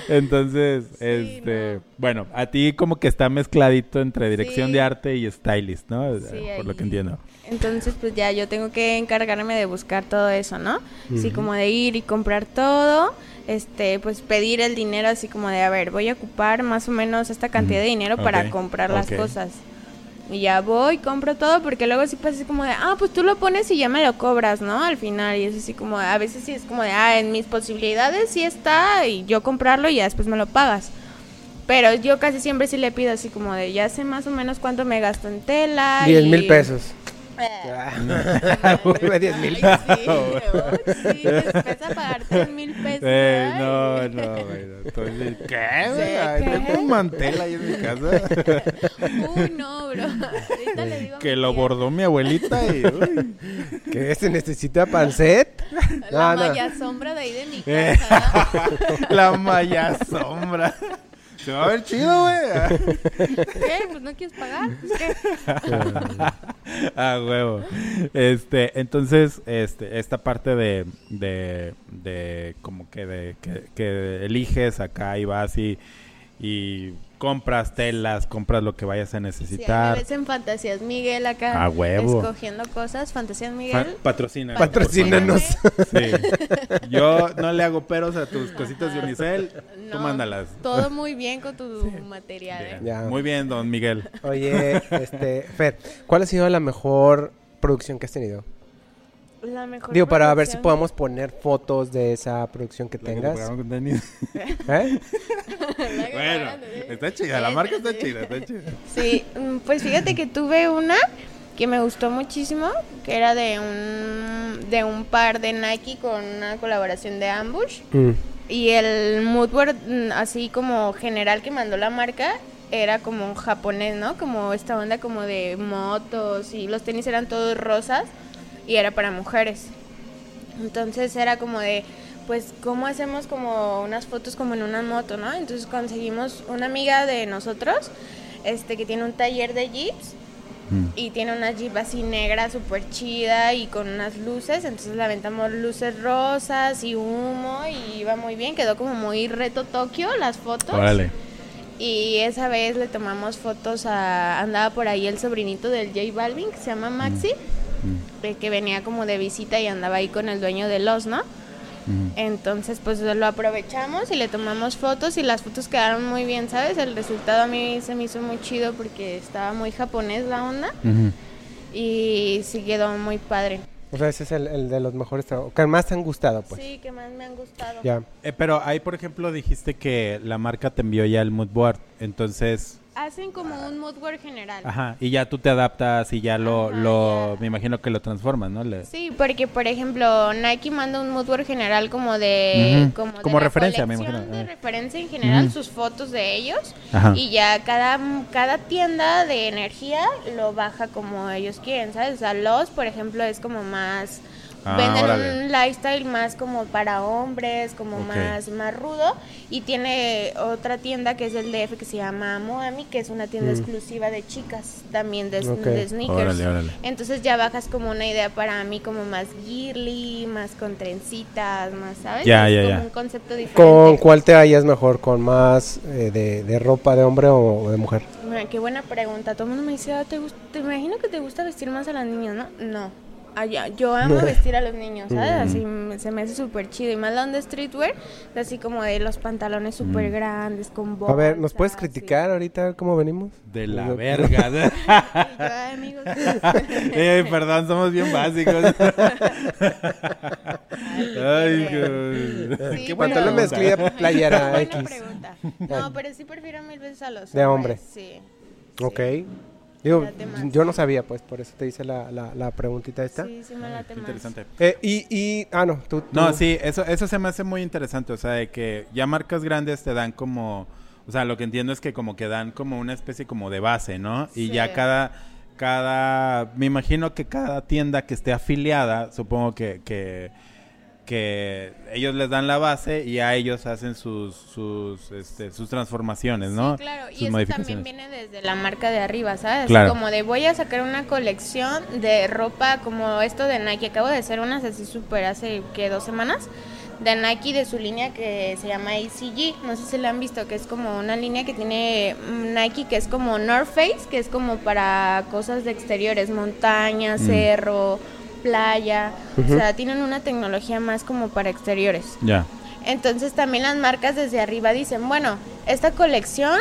Entonces, Sí, este, no. bueno, a ti como que está mezcladito entre dirección de arte y stylist, ¿no? Sí, Por lo que entiendo. Entonces, pues ya yo tengo que encargarme de buscar todo eso, ¿no? Así Ujú. como de ir y comprar todo, este, pues pedir el dinero así como de, a ver, voy a ocupar más o menos esta cantidad de dinero para comprar las cosas. Y ya voy, compro todo, porque luego sí pasa así como de, ah, pues tú lo pones y ya me lo cobras, ¿no? Al final, y es así como, a veces sí es como de, ah, en mis posibilidades sí está, y yo comprarlo y ya después me lo pagas. Pero yo casi siempre sí le pido así como de, ya sé más o menos cuánto me gasto en tela. 10 y- mil pesos. Eh. Ah, Uy, 10 mil. Sí, sí, después a pagar 3 mil pesos. Eh, no, no, güey. no, estoy- ¿Qué? ¿qué? Tengo un mantel ahí en mi casa Uy, no, bro. Ahorita le digo que lo tía. bordó mi abuelita y... uy. ¿Qué se necesita para el set? La No, no. malla sombra de ahí de mi Eh. casa. La malla sombra. Se va a ver chido, güey. ¿Qué? Pues no quieres pagar. Pues, ¿qué? Ah, huevo. Este, entonces, este, esta parte de, de, de como que de que, que eliges acá y vas y, y compras telas, compras lo que vayas a Sí, necesitar. ves en Fantasías Miguel acá. A huevo. Escogiendo cosas. Fantasías Fa- Miguel. patrocina. Patrocínanos. Sí. Yo no le hago peros a tus cositas de Unicel. Tú No, mándalas. Todo muy bien con tu material. ¿eh? Bien. Ya. Muy bien, don Miguel. Oye, este, Fer, ¿cuál ha sido la mejor producción que has tenido? La mejor Digo, para ver si podemos poner fotos de esa producción que tengas. ¿Eh? La que Bueno, ¿eh? está chida, la marca está chida, está chida. Sí, mm, pues fíjate que tuve una que me gustó muchísimo, que era de un de un par de Nike con una colaboración de Ambush Mm. y el moodboard mm, así como general que mandó la marca era como japonés, ¿no? Como esta onda como de motos y los tenis eran todos rosas y era para mujeres. Entonces era como de, pues, ¿cómo hacemos como unas fotos como en una moto, no? Entonces conseguimos una amiga de nosotros, este, que tiene un taller de jeeps y tiene una jeep así negra súper chida y con unas luces, entonces le aventamos luces rosas y humo y iba muy bien, quedó como muy reto Tokio las fotos. Órale. Y esa vez le tomamos fotos a, andaba por ahí el sobrinito del J Balvin, que se llama Maxi, de que venía como de visita y andaba ahí con el dueño de los, ¿no? Entonces, pues lo aprovechamos y le tomamos fotos y las fotos quedaron muy bien, ¿sabes? El resultado a mí se me hizo muy chido porque estaba muy japonés la onda y sí quedó muy padre. O sea, ese es el, el de los mejores trabajos. Que más te han gustado, pues. Sí, que más me han gustado. Ya. Eh, pero ahí, por ejemplo, dijiste que la marca te envió ya el mood board. Entonces, Hacen como un moodboard general. ajá, y ya tú te adaptas y ya lo, Ajá, lo ya. me imagino que lo transformas, ¿no? Le- Sí, porque por ejemplo Nike manda un moodboard general como de como, de como la referencia, me imagino, de ah. referencia en general sus fotos de ellos Ajá. y ya cada cada tienda de energía lo baja como ellos quieren, ¿sabes? O sea, los por ejemplo es como más Ah, venden órale. un lifestyle más como para hombres, como más más rudo y tiene otra tienda que es el DF que se llama Moami, que es una tienda Mm. exclusiva de chicas también de, sneakers. Órale, órale. Entonces ya bajas como una idea para mí como más girly, más con trencitas, más, ¿sabes? Ya, es ya, como ya. un concepto diferente. ¿Con cuál te hallas mejor? ¿Con más eh, de, de ropa de hombre o, o de mujer? Mira, qué buena pregunta. Todo el mundo me dice, ah, ¿te, gust- te imagino que te gusta vestir más a las niñas, ¿no? No. Yo amo vestir a los niños, ¿sabes? Así me- se me hace súper chido. Y más la onda streetwear, así como de los pantalones súper grandes, con A ver, ¿nos puedes criticar ahorita cómo venimos? De la Yo- verga. Y yo, "Ay, amigos. eh, perdón, somos bien básicos. Ay, qué buena Pantalón mezclilla, playera Buena X. pregunta. No, pero sí prefiero mil veces a los De hombre. Sí. Ok. Digo, yo no sabía, pues, por eso te hice la, la, la preguntita esta. Sí, sí me late más. interesante. Eh, y, y, ah, no, tú, tú- No, sí, eso, eso se me hace muy interesante, o sea, de que ya marcas grandes te dan como, o sea, lo que entiendo es que como que dan como una especie como de base, ¿no? Y Sí. ya cada, cada, me imagino que cada tienda que esté afiliada, supongo que, que, que ellos les dan la base y a ellos hacen sus, sus, este, sus transformaciones, ¿no? Sí, claro, Sus y eso también viene desde la marca de arriba, ¿sabes? Claro. Como de voy a sacar una colección de ropa como esto de Nike. Acabo de hacer unas así súper hace que dos semanas de Nike de su línea que se llama ACG. No sé si la han visto, que es como una línea que tiene mm, Nike que es como North Face, que es como para cosas de exteriores, montaña, Mm. cerro, playa. O sea, tienen una tecnología más como para exteriores. Ya. Entonces también las marcas desde arriba dicen, bueno, esta colección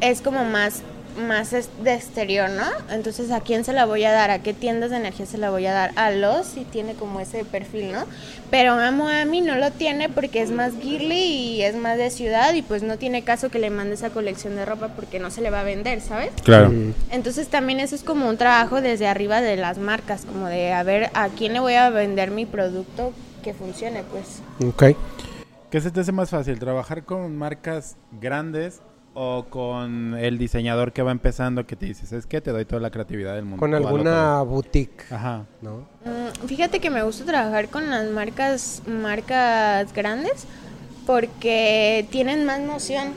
es como más más es- de exterior, ¿no? Entonces, ¿a quién se la voy a dar? ¿A qué tiendas de energía se la voy a dar? A los si tiene como ese perfil, ¿no? Pero Amo Ami no lo tiene porque es más girly y es más de ciudad y pues no tiene caso que le mande esa colección de ropa porque no se le va a vender, ¿sabes? Claro. Entonces también eso es como un trabajo desde arriba de las marcas, como de a ver a quién le voy a vender mi producto que funcione, pues. ok. ¿Qué se te hace más fácil? ¿Trabajar con marcas grandes o con el diseñador que va empezando que te dices, es que te doy toda la creatividad del mundo? Con alguna boutique, todo"? Ajá. ¿no? Mm, Fíjate que me gusta trabajar con las marcas marcas grandes porque tienen más noción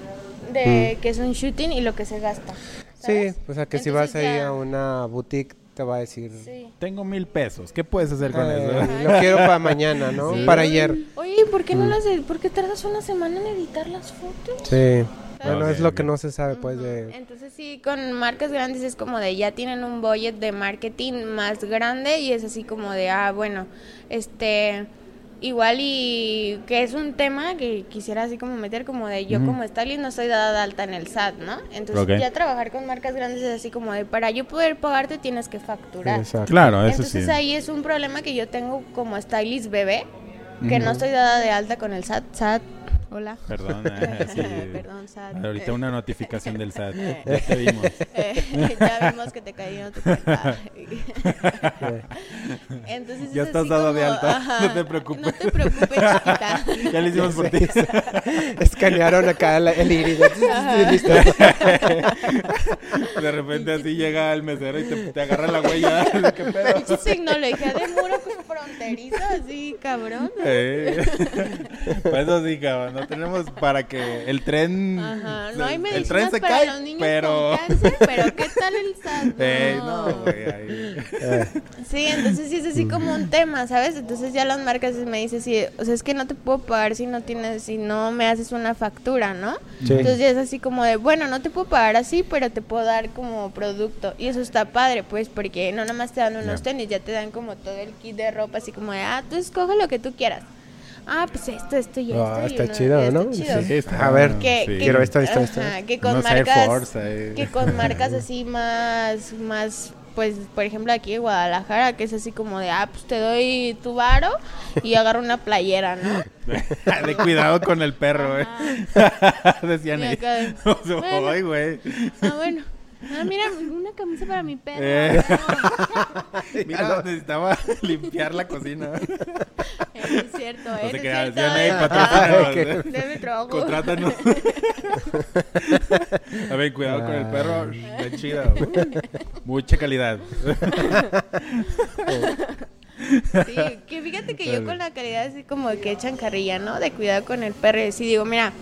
de que es un shooting y lo que se gasta. Sí, o sea que si vas ahí ya- a una boutique te va a decir... Sí. Tengo mil pesos. ¿Qué puedes hacer con "Eh, eso? lo quiero para mañana, ¿no? Sí. Para ayer. Oye, ¿por qué no las ed- por qué tardas una semana en editar las fotos? Sí. Bueno, es lo que no se sabe, pues, de... Entonces sí, con marcas grandes es como de ya tienen un budget de marketing más grande y es así como de, ah, bueno, este, igual y que es un tema que quisiera así como meter como de yo como stylist no estoy dada de alta en el SAT, ¿no? Entonces Ok. ya trabajar con marcas grandes es así como de para yo poder pagarte tienes que facturar. Exacto. Claro, eso Entonces sí. ahí es un problema que yo tengo como stylist bebé, que no estoy dada de alta con el SAT. SAT, hola. Perdón. eh, sí. Perdón, SAT. Ahorita una notificación del SAT. Ya te vimos. Eh, ya vimos que te cayeron tu cuenta. Entonces Ya es estás así dado de alta, no te preocupes. No te preocupes, chiquita. Ya lo hicimos por ti. Escanearon acá la- el iris. Listo. De repente así llega el mesero y te, te agarra la huella. ¿Qué pedo? Pinche tecnología de muro fronterizo, así, cabrón. Eh. Pues eso sí, cabrón. No tenemos para que el tren. Ajá, no hay el medicinas tren se para cae, los niños pero. con cáncer, pero ¿qué tal el SAT? Eh, no, güey. ahí. Sí, entonces sí es así como un tema, ¿sabes? Entonces ya las marcas me dicen, sí, o sea, es que no te puedo pagar si no tienes, si no me haces una factura, ¿no? Sí. Entonces ya es así como de, bueno, no te puedo pagar así, pero te puedo dar como producto. Y eso está padre, pues, porque no nada más te dan unos tenis, ya te dan como todo el kit de ropa, así como de, ah, tú escoge lo que tú quieras. Ah, pues esto, esto y esto. Ah, y está uno- chido, está ¿no? chido. Sí, está- A ver, Que, sí. que- Quiero esto, esto, esto. que con marcas Force ahí. que con marcas así más más pues por ejemplo aquí en Guadalajara que es así como de ah pues te doy tu varo y agarro una playera no de cuidado con el perro, eh. Decían bueno. ay, güey. ah bueno ah mira una camisa para mi perro Eh. Mira, necesitaba limpiar la cocina. no, es cierto No eh, se es crean, cierto, eh. eh. mi trabajo Contrátanos. A ver, cuidado con el perro. Está chido. Mucha calidad. Sí, que fíjate que yo con la calidad así como que echan carrilla, ¿no? De cuidado con el perro y así digo, mira,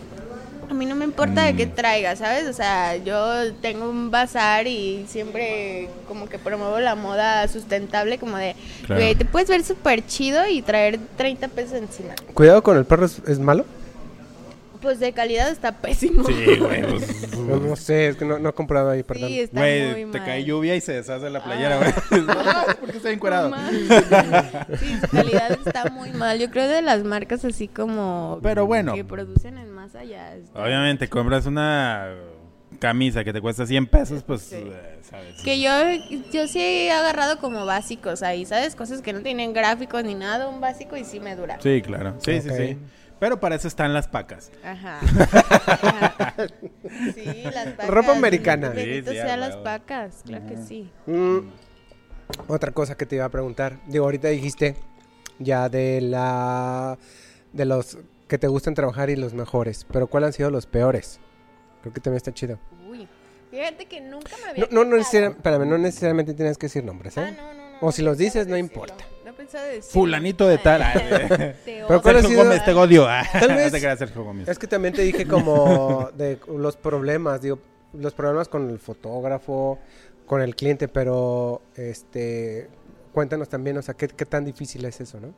a mí no me importa de qué Mm. traiga, ¿sabes? O sea, yo tengo un bazar y siempre como que promuevo la moda sustentable, como de, Claro. güey, te puedes ver súper chido y traer 30 pesos encima. Cuidado con el perro, ¿es, es malo? Pues de calidad está pésimo. Sí, güey. pues, No, no sé, es que no, no he comprado ahí, perdón. Sí, está muy Güey, te mal. cae lluvia y se deshace la playera, Ah. güey. No, ¿Por qué está encuerado? Sí, su calidad está muy mal. Yo creo de las marcas así como Pero bueno. que producen en ya. está- Obviamente, compras una camisa que te cuesta 100 pesos, pues, Sí. eh, ¿sabes? Que yo, yo sí he agarrado como básicos ahí, ¿sabes? Cosas que no tienen gráficos ni nada, un básico y sí me dura. Sí, claro. Sí, sí, sí. Pero para eso están las pacas. Ajá. Ajá. Sí, las pacas. Ropa americana. Bendito Sí, sí, sea las pacas, claro que sí. Mm, otra cosa que te iba a preguntar. Digo, ahorita dijiste ya de la... De los que te gustan trabajar y los mejores. Pero ¿cuáles han sido los peores? Creo que también está chido. Uy. Fíjate que nunca me había No, no, necesariamente, espérame, no necesariamente tienes que decir nombres, ¿eh? Ah, no, no, no. O si los dices, no importa. No pensaba decirlo. Fulanito de tal. Ah, Te Pero odio. ¿cuál ha Sergio sido- Gómez, te odio. Ah, no te creas, Sergio Gómez. Es que también te dije como de los problemas, digo, los problemas con el fotógrafo, con el cliente, pero este, cuéntanos también, o sea, qué, qué tan difícil es eso, ¿no?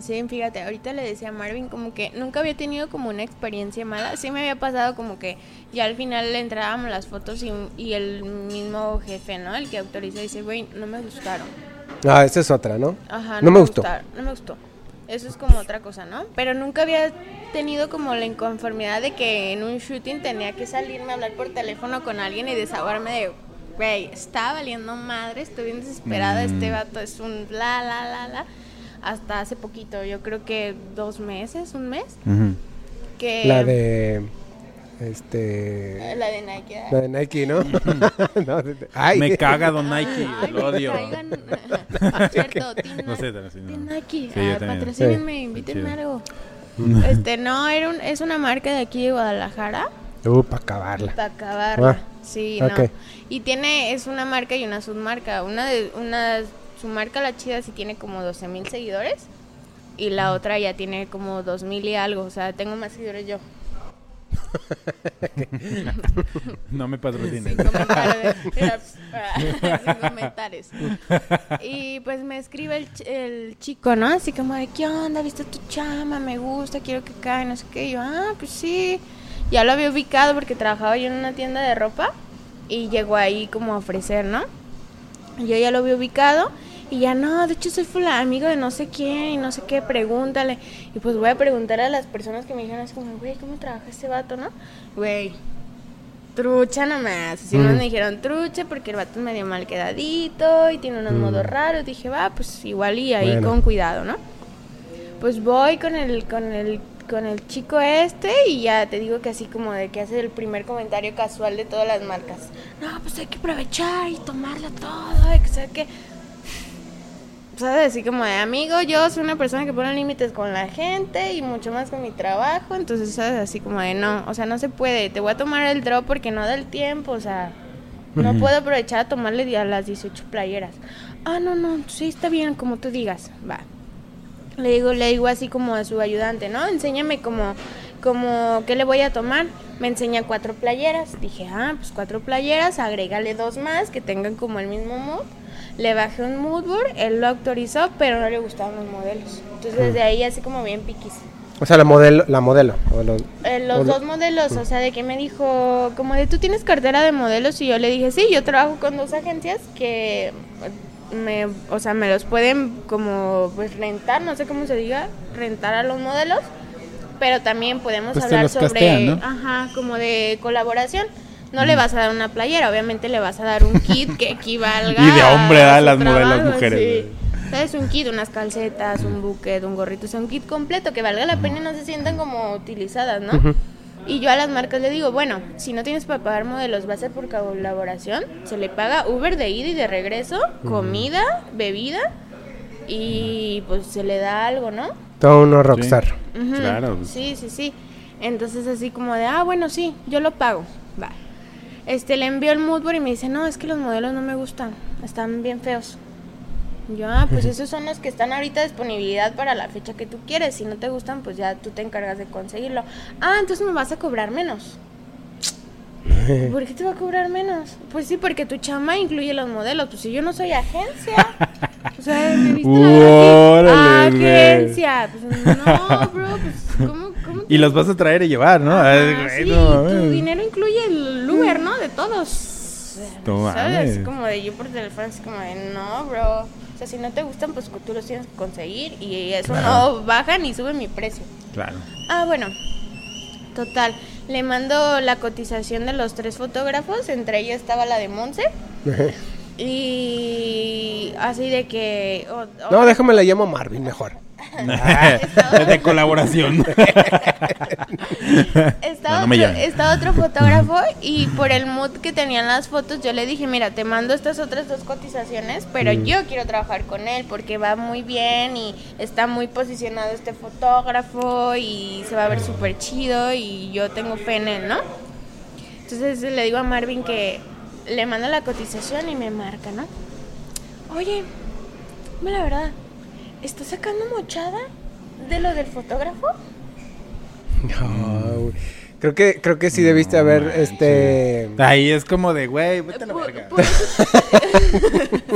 Sí, fíjate, ahorita le decía a Marvin como que nunca había tenido como una experiencia mala. Sí me había pasado como que ya al final le entrábamos las fotos y, y el mismo jefe, ¿no? El que autoriza dice, güey, no me gustaron. Ah, esa es otra, ¿no? Ajá, No me gustó. gustaron, no me gustó. Eso es como otra cosa, ¿no? Pero nunca había tenido como la inconformidad de que en un shooting tenía que salirme a hablar por teléfono con alguien y desahogarme de, güey, está valiendo madre, estoy bien desesperada, Mm. este vato es un la, la, la, la. Hasta hace poquito, yo creo que dos meses, un mes, que... La de, este, La de Nike. ¿eh? la de Nike, ¿no? No, de- de- ay, Me caga Don Nike, Ay, lo odio. traigan- Cierto, Team No sé. Team Nike. Sí, Ah, también. patrocínenme, Sí. invítenme algo. Este, no, era un, es una marca de aquí de Guadalajara. Uh, para acabarla. Para acabarla. Ah, sí, ok. no. Y tiene, es una marca y una submarca. Una de, una, su marca la chida sí tiene como 12 mil seguidores. Y la otra ya tiene como 2 mil y algo. O sea, tengo más seguidores yo. No me patrocines. Sin comentarios. Sin comentarios. Y pues me escribe el, ch- el chico, ¿no? Así como de, ¿qué onda? ¿Viste tu chama? Me gusta, quiero que cae, no sé qué. Y yo, ah, pues sí. Ya lo había ubicado porque trabajaba yo en una tienda de ropa. Y llegó ahí como a ofrecer, ¿no? Yo ya lo había ubicado. Y ya no, de hecho soy fula, amigo de no sé quién y no sé qué, pregúntale. Y pues voy a preguntar a las personas que me dijeron así como, güey, ¿cómo trabaja ese vato, no? Güey, trucha nomás. Así no Mm. me dijeron trucha porque el vato es medio mal quedadito y tiene unos Mm. modos raros. Dije, va, pues igual y ahí Bueno. con cuidado, ¿no? Pues voy con el, con el, con el chico este y ya te digo que así como de que hace el primer comentario casual de todas las marcas. No, pues hay que aprovechar y tomarla todo, y que sea que... ¿Sabes? Así como de amigo, yo soy una persona que pone límites con la gente y mucho más con mi trabajo, entonces, ¿sabes? Así como de no, o sea, no se puede, te voy a tomar el drop porque no da el tiempo, o sea, no puedo aprovechar a tomarle a las 18 playeras. Ah, no, no, sí, está bien, como tú digas, va. Le digo, le digo así como a su ayudante, ¿no? Enséñame como, como, ¿qué le voy a tomar? Me enseña cuatro playeras. Dije, ah, pues cuatro playeras, agrégale dos más que tengan como el mismo mood. Le bajé un moodboard, él lo autorizó, pero no le gustaban los modelos. Entonces desde ahí así como bien piquis. O sea, la modelo, la modelo. o los- Eh, los o lo- dos modelos, o sea, de que me dijo, como de tú tienes cartera de modelos y yo le dije, sí, yo trabajo con dos agencias que me, o sea, me los pueden como pues rentar, no sé cómo se diga, rentar a los modelos, pero también podemos Pues hablar sobre, castean, ¿no? ajá, como de colaboración. No le vas a dar una playera, obviamente le vas a dar un kit que equivalga Y de hombre, a a las modelos trabajo, mujeres. sí. ¿Sabes? Un kit, unas calcetas, un bucket, un gorrito, o sea, un kit completo que valga la pena y no se sientan como utilizadas, ¿no? Y yo a las marcas le digo, bueno, si no tienes para pagar modelos, va a ser por colaboración, se le paga Uber de ida y de regreso, comida, bebida y pues se le da algo, ¿no? Todo uno rockstar. Claro, pues. Sí, sí, sí. Entonces así como de, ah, bueno, sí, yo lo pago. Este, le envió el moodboard y me dice, no, es que los modelos no me gustan, están bien feos. Yo, ah, pues esos son los que están ahorita disponibilidad para la fecha que tú quieres. Si no te gustan, pues ya tú te encargas de conseguirlo. Ah, entonces me vas a cobrar menos. ¿Por qué te va a cobrar menos? Pues sí, porque tu chama incluye los modelos. Pues si yo no soy agencia. O sea, ¿me viste la. Agencia. Pues no, bro, pues ¿cómo, cómo Y los vas a traer y llevar, ¿no? Ay, sí, no tu dinero incluye el ¿no? De todos. No ¿Sabes? como de yo por teléfono, como de no, bro. O sea, si no te gustan, pues tú los tienes que conseguir. Y eso Claro. no baja ni sube mi precio. Claro. Ah, bueno. Total. Le mando la cotización de los tres fotógrafos. Entre ellos estaba la de Monse. Y así de que. No, déjame la llamo Marvin mejor. De colaboración. Estaba, No, no otro, llame. estaba otro fotógrafo y por el mood que tenían las fotos yo le dije, mira, te mando estas otras dos cotizaciones, pero Mm. yo quiero trabajar con él porque va muy bien y está muy posicionado este fotógrafo y se va a ver súper chido y yo tengo fe en él, ¿no? Entonces le digo a Marvin que le mando la cotización y me marca, ¿no? Oye, dime la verdad, ¿estás sacando mochada de lo del fotógrafo? No, güey. creo que creo que sí debiste haber este Ahí es como de, güey, vete a la Por- verga. por eso-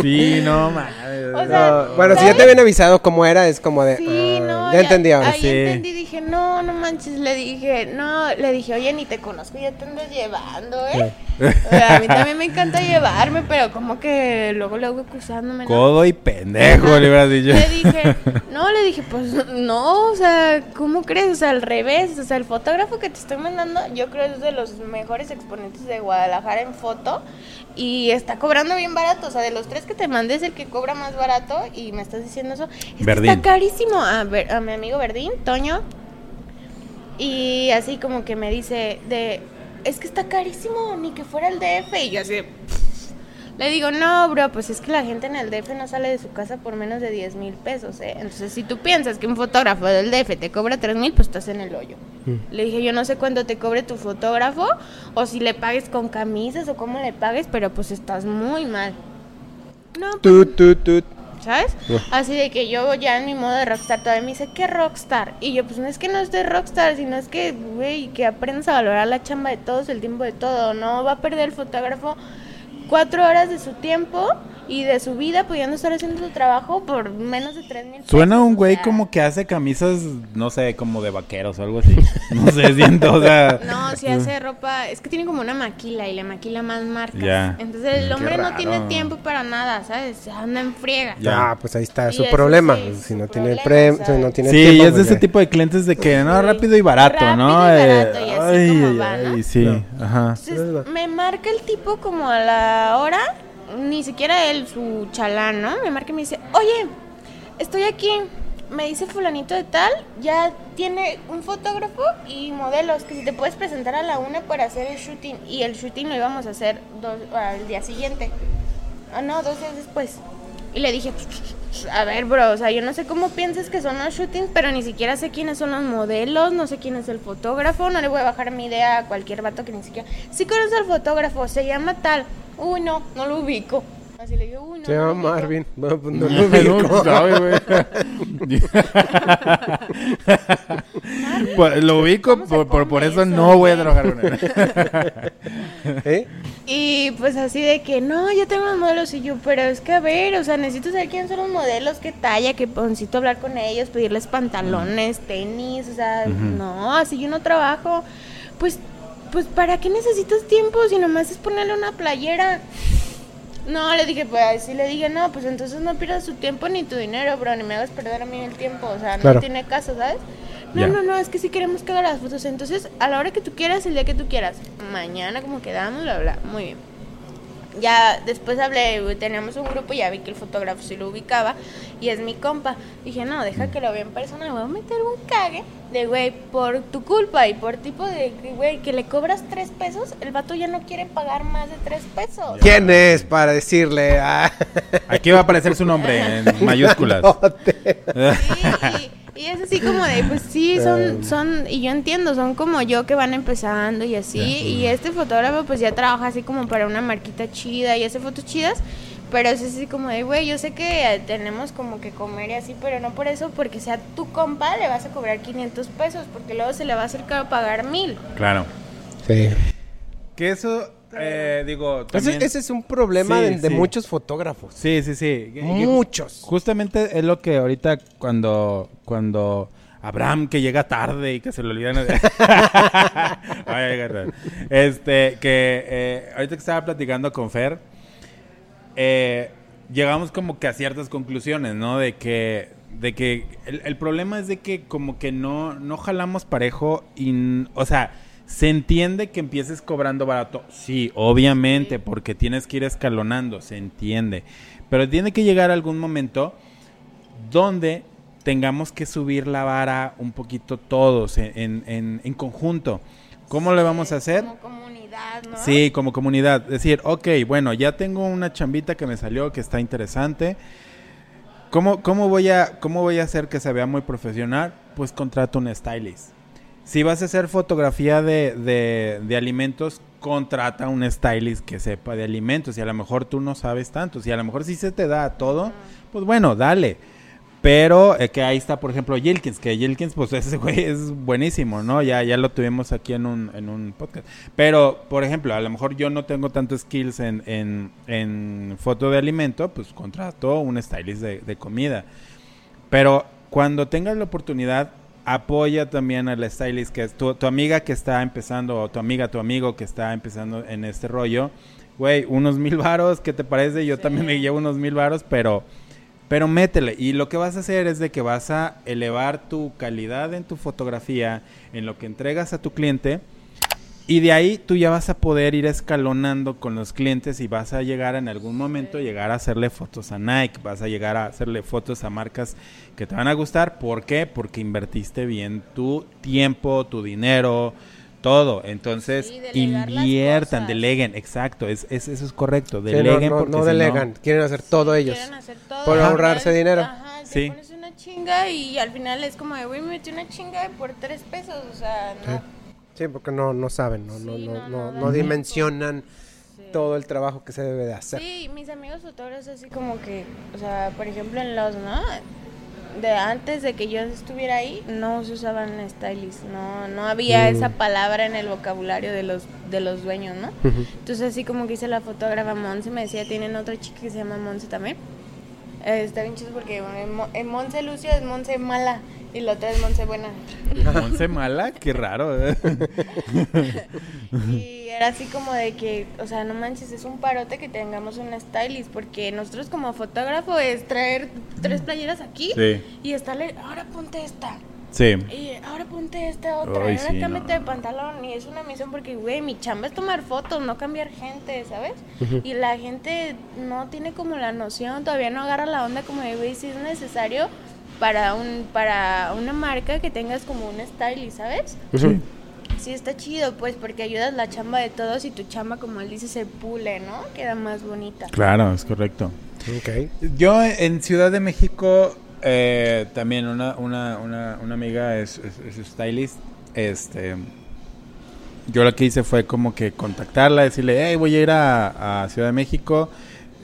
Sí, no, mames. O sea, no, bueno, si ya te habían avisado cómo era, es como de Sí, ah, no. ya entendí ahora. Ahí Sí. entendí, dije, no, no manches. Le dije, no, le dije, oye, ni te conozco, ya te andas llevando, ¿eh? O sea, a mí también me encanta llevarme, pero como que luego luego acusándome. ¿no? Codo y pendejo, le hubieras dicho. Le dije, no, le dije, pues no, o sea, ¿cómo crees? O sea, al revés, o sea, el fotógrafo que te estoy mandando, yo creo es de los mejores exponentes de Guadalajara en foto y está cobrando bien barato, o sea, de los tres que te mandé es el que cobra más barato y me estás diciendo eso. Es que está carísimo a, ver, a mi amigo Verdín, Toño, y así como que me dice de, es que está carísimo, ni que fuera el DF, y yo así de, le digo, no, bro, pues es que la gente en el DF no sale de su casa por menos de 10 mil pesos, ¿eh? Entonces, si tú piensas que un fotógrafo del DF te cobra 3 mil, pues estás en el hoyo. Mm. Le dije, yo no sé cuánto te cobre tu fotógrafo, o si le pagues con camisas, o cómo le pagues, pero pues estás muy mal. No, pues, Tut, tut, tut. ¿sabes? Así de que yo ya en mi modo de rockstar todavía me dice, ¿qué rockstar? Y yo, pues no es que no esté rockstar, sino es que, güey, que aprendas a valorar la chamba de todos, el tiempo de todo. No va a perder el fotógrafo cuatro horas de su tiempo y de su vida pudiendo estar haciendo su trabajo por menos de tres mil Suena un o güey sea. como que hace camisas, no sé, como de vaqueros o algo así. No sé, siento, o sea. No, si hace ropa, es que tiene como una maquila y le maquila más marcas. Ya. Entonces el Qué hombre no tiene tiempo para nada, ¿sabes? Anda en friega. Ya. Ah, pues ahí está Y su problema. sí si su no tiene pre, o sea. si no tiene Sí, tiempo, y es de pues ese ya. tipo de clientes de que, no, rápido y barato, ¿no? Rápido y Eh, barato, y así como va, ¿no? ay, sí, No. ajá. Entonces me marca el tipo como a la hora, ni siquiera él, su chalán, ¿no? Me marca y me dice, oye, estoy aquí, me dice fulanito de tal, ya tiene un fotógrafo y modelos, que si te puedes presentar a la una para hacer el shooting. Y el shooting lo íbamos a hacer dos, al día siguiente. Ah, no, dos días después. Y le dije, a ver, bro, o sea, yo no sé cómo piensas que son los shootings, pero ni siquiera sé quiénes son los modelos, no sé quién es el fotógrafo, no le voy a bajar mi idea a cualquier vato que ni siquiera... Sí conoce al fotógrafo, se llama tal. Uy, no, no lo ubico. Así le digo, uy, no. Se no llama. Marvin. Pues no No, lo ubico. no sabe, güey. Pues, lo ubico, ¿Cómo se por, por, por eso eso, no voy a trabajar con él. ¿Eh? Y pues así de que, no, yo tengo los modelos y yo, pero es que a ver, o sea, necesito saber quiénes son los modelos, qué talla, que necesito hablar con ellos, pedirles pantalones, tenis, o sea, no, así yo no trabajo. Pues, pues, ¿para qué necesitas tiempo si nomás es ponerle una playera? No, le dije, pues sí le dije, no, pues entonces no pierdas tu tiempo ni tu dinero, bro, ni me hagas perder a mí el tiempo, o sea, no Claro. tiene caso, ¿sabes? No, no, no, es que sí queremos que haga las fotos, entonces a la hora que tú quieras, el día que tú quieras, mañana como quedamos, bla, bla, muy bien. Ya después hablé, teníamos un grupo, ya vi que el fotógrafo sí lo ubicaba y es mi compa. Dije, no, deja que lo vea en persona, me voy a meter un cague de, güey, por tu culpa y por tipo de, güey, que le cobras tres pesos, el vato ya no quiere pagar más de tres pesos. ¿Quién es para decirle? Ah, Aquí va a aparecer su nombre en mayúsculas. Sí, y, es así como de, pues sí, son, son, y yo entiendo, son como yo que van empezando y así, y este fotógrafo pues ya trabaja así como para una marquita chida y hace fotos chidas, pero es así como de, güey, yo sé que tenemos como que comer y así, pero no por eso, porque sea tu compa, le vas a cobrar 500 pesos, porque luego se le va a hacer caro pagar mil. Claro. Sí. Que eso, eh, digo, Ese, también... ese es un problema Sí, de, de sí. muchos fotógrafos. Sí, sí, sí. Muchos. Justamente es lo que ahorita cuando cuando Abraham que llega tarde y que se le olvidan este que eh, ahorita que estaba platicando con Fer eh, llegamos como que a ciertas conclusiones, ¿no? De que de que el, el problema es de que como que no no jalamos parejo y o sea se entiende que empieces cobrando barato, sí, obviamente, porque tienes que ir escalonando, se entiende. Pero tiene que llegar algún momento donde tengamos que subir la vara un poquito todos en, en- en- conjunto. ¿Cómo le vamos a hacer? Como comunidad, ¿no? Sí, como comunidad. Decir, ok, bueno, ya tengo una chambita que me salió que está interesante. ¿Cómo, cómo, voy, a, ¿Cómo voy a hacer que se vea muy profesional? Pues contrato un stylist. Si vas a hacer fotografía de, de- de alimentos, contrata un stylist que sepa de alimentos y a lo mejor tú no sabes tanto. Si a lo mejor sí se te da todo, pues bueno, dale. Pero eh, que ahí está, por ejemplo, Jilkins, que Jilkins, pues ese güey es buenísimo, ¿no? Ya, ya lo tuvimos aquí en un, en un podcast. Pero, por ejemplo, a lo mejor yo no tengo tanto skills en, en, en foto de alimento, pues contrato un stylist de, de comida. Pero cuando tengas la oportunidad, apoya también al stylist, que es tu, tu amiga que está empezando, o tu amiga, tu amigo que está empezando en este rollo. Güey, unos mil varos, ¿qué te parece? Yo Sí. también me llevo unos mil varos, pero, pero métele. Y lo que vas a hacer es de que vas a elevar tu calidad en tu fotografía, en lo que entregas a tu cliente. Y de ahí tú ya vas a poder ir escalonando con los clientes y vas a llegar en algún momento, llegar a hacerle fotos a Nike, vas a llegar a hacerle fotos a marcas que te van a gustar. ¿Por qué? Porque invertiste bien tu tiempo, tu dinero, todo. Entonces, Sí, inviertan, deleguen, exacto, es, es- eso es correcto, Sí, no, deleguen no, porque no si delegan, quieren hacer todo Sí, ellos. quieren hacer todo. Por ahorrarse dinero. Ajá, te Sí. pones una chinga y al final es como de, güey, me metí una chinga por tres pesos, o sea, no. Sí, porque no, no saben, no, no, Sí, no, no, dimensionan Sí. todo el trabajo que se debe de hacer. Sí, mis amigos fotógrafos así como que, o sea, por ejemplo en los, ¿no? De antes de que yo estuviera ahí, no se usaban stylists, no, no había Mm. esa palabra en el vocabulario de los, de los dueños, ¿no? Entonces así como que hice la fotógrafa Monse, me decía, tienen otra chica que se llama Monse también. Eh, está bien chido porque bueno, en Mo- en Monse Lucio es Monse mala y la otra es Monse buena. Once mala, qué raro. ¿eh? Y era así como de que, o sea, no manches, es un parote que tengamos un stylist, porque nosotros como fotógrafo es traer tres playeras aquí Sí. y estarle, ahora ponte esta, Sí. y ahora ponte esta otra, Ay, y ahora sí, cámbiate no. de pantalón, y es una misión porque, güey, mi chamba es tomar fotos, no cambiar gente, ¿sabes? Y la gente no tiene como la noción, todavía no agarra la onda como de, güey, si es necesario para un para una marca que tengas como un stylist, ¿sabes? Ujú. Sí, está chido, pues, porque ayudas la chamba de todos y tu chamba, como él dice, se pule, ¿no? Queda más bonita. Claro, es correcto. Ok. Yo en Ciudad de México eh, también una, una, una, una amiga es, es- es stylist. Este, yo lo que hice fue como que contactarla, decirle, hey, voy a ir a, a Ciudad de México.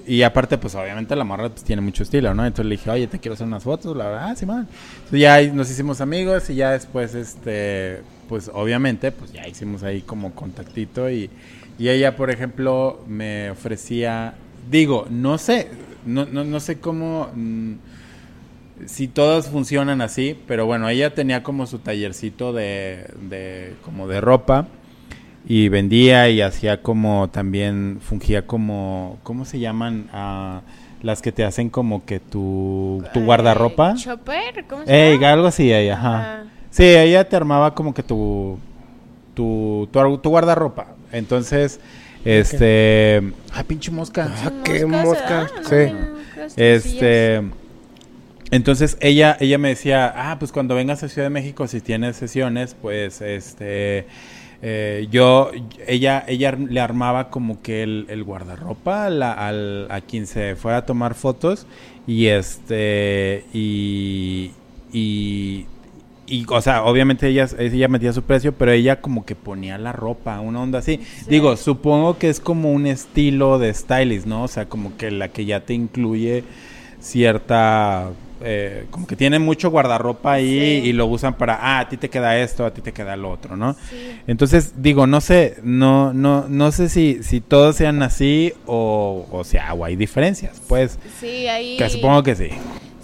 Y aparte, pues obviamente la morra pues, tiene mucho estilo, ¿no? Entonces le dije, oye, te quiero hacer unas fotos. La verdad, ah, sí, man. Entonces ya nos hicimos amigos y ya después, este, pues obviamente, pues ya hicimos ahí como contactito. Y, y ella, por ejemplo, me ofrecía, digo, no sé, no, no, no sé cómo, mm, si todos funcionan así, pero bueno, ella tenía como su tallercito de, de como de ropa y vendía y hacía como también fungía como ¿cómo se llaman? Ah, las que te hacen como que tu, tu guardarropa. ¿Chopper? ¿Cómo se Ey, llama? algo así, ella, ajá. Ajá. Sí, ella te armaba como que tu tu, tu, tu guardarropa. Entonces, este, ah, pinche mosca. Ah, Son qué mosca, sí. Este, entonces ella, ella me decía, ah, pues cuando vengas a Ciudad de México, si tienes sesiones, pues, este, eh, yo, ella, ella le armaba como que el, el guardarropa la- al, a quien se fuera a tomar fotos y este, y, y, y, o sea, obviamente ella, ella metía su precio, pero ella como que ponía la ropa, una onda así. Sí. Digo, supongo que es como un estilo de stylist, ¿no? O sea, como que la que ya te incluye cierta... eh, como que tiene mucho guardarropa ahí Sí. y lo usan para, ah, a ti te queda esto, a ti te queda lo otro, ¿no? Sí. Entonces, digo, no sé, no, no, no sé si, si todos sean así o, o sea, o hay diferencias, pues, Sí, ahí... que supongo que sí.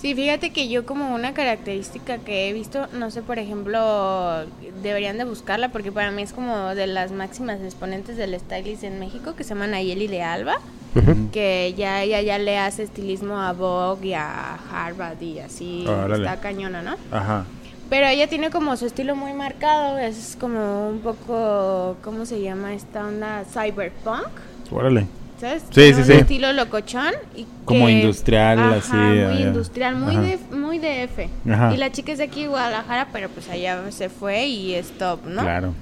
Sí, fíjate que yo como una característica que he visto, no sé, por ejemplo, deberían de buscarla porque para mí es como de las máximas exponentes del stylist en México que se llama Nayeli de Alba, que ya ella ya le hace estilismo a Vogue y a Harvard y así Órale. está cañona, ¿no? Ajá. Pero ella tiene como su estilo muy marcado, es como un poco, ¿cómo se llama esta onda? Cyberpunk. Órale. ¿Sabes? Sí, Tiene sí, un sí. estilo locochón. Y Como que- industrial, Ajá, así, Muy eh, industrial, muy, ajá. de, muy DF. Ajá. Y la chica es de aquí, Guadalajara, pero pues allá se fue y es top, ¿no? Claro.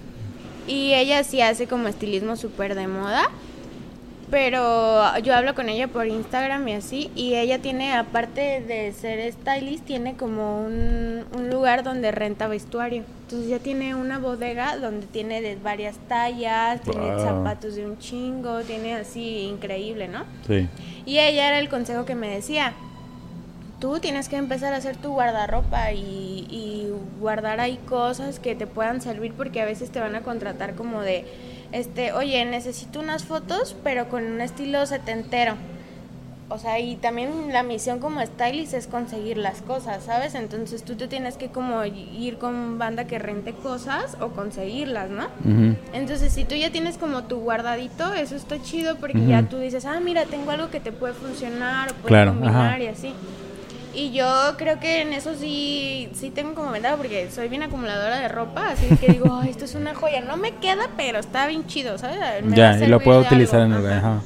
Y ella sí hace como estilismo súper de moda. Pero yo hablo con ella por Instagram y así, y ella tiene, aparte de ser stylist, tiene como un, un lugar donde renta vestuario. Entonces ya tiene una bodega donde tiene de varias tallas, tiene zapatos de un chingo, tiene así increíble, ¿no? Sí. Y ella era el consejo que me decía, tú tienes que empezar a hacer tu guardarropa y, y guardar ahí cosas que te puedan servir porque a veces te van a contratar como de, este, oye, necesito unas fotos pero con un estilo setentero. O sea, y también la misión como stylist es conseguir las cosas, ¿sabes? Entonces tú te tienes que como ir con banda que rente cosas o conseguirlas, ¿no? Entonces, si tú ya tienes como tu guardadito, eso está chido porque ya tú dices, ah, mira, tengo algo que te puede funcionar o puede Claro, combinar ajá. y así. Y yo creo que en eso sí, sí tengo como ventaja porque soy bien acumuladora de ropa, así que digo, "Ay, esto es una joya. No me queda, pero está bien chido, ¿sabes? Me Ya, y lo puedo utilizar algo". en el... Ajá.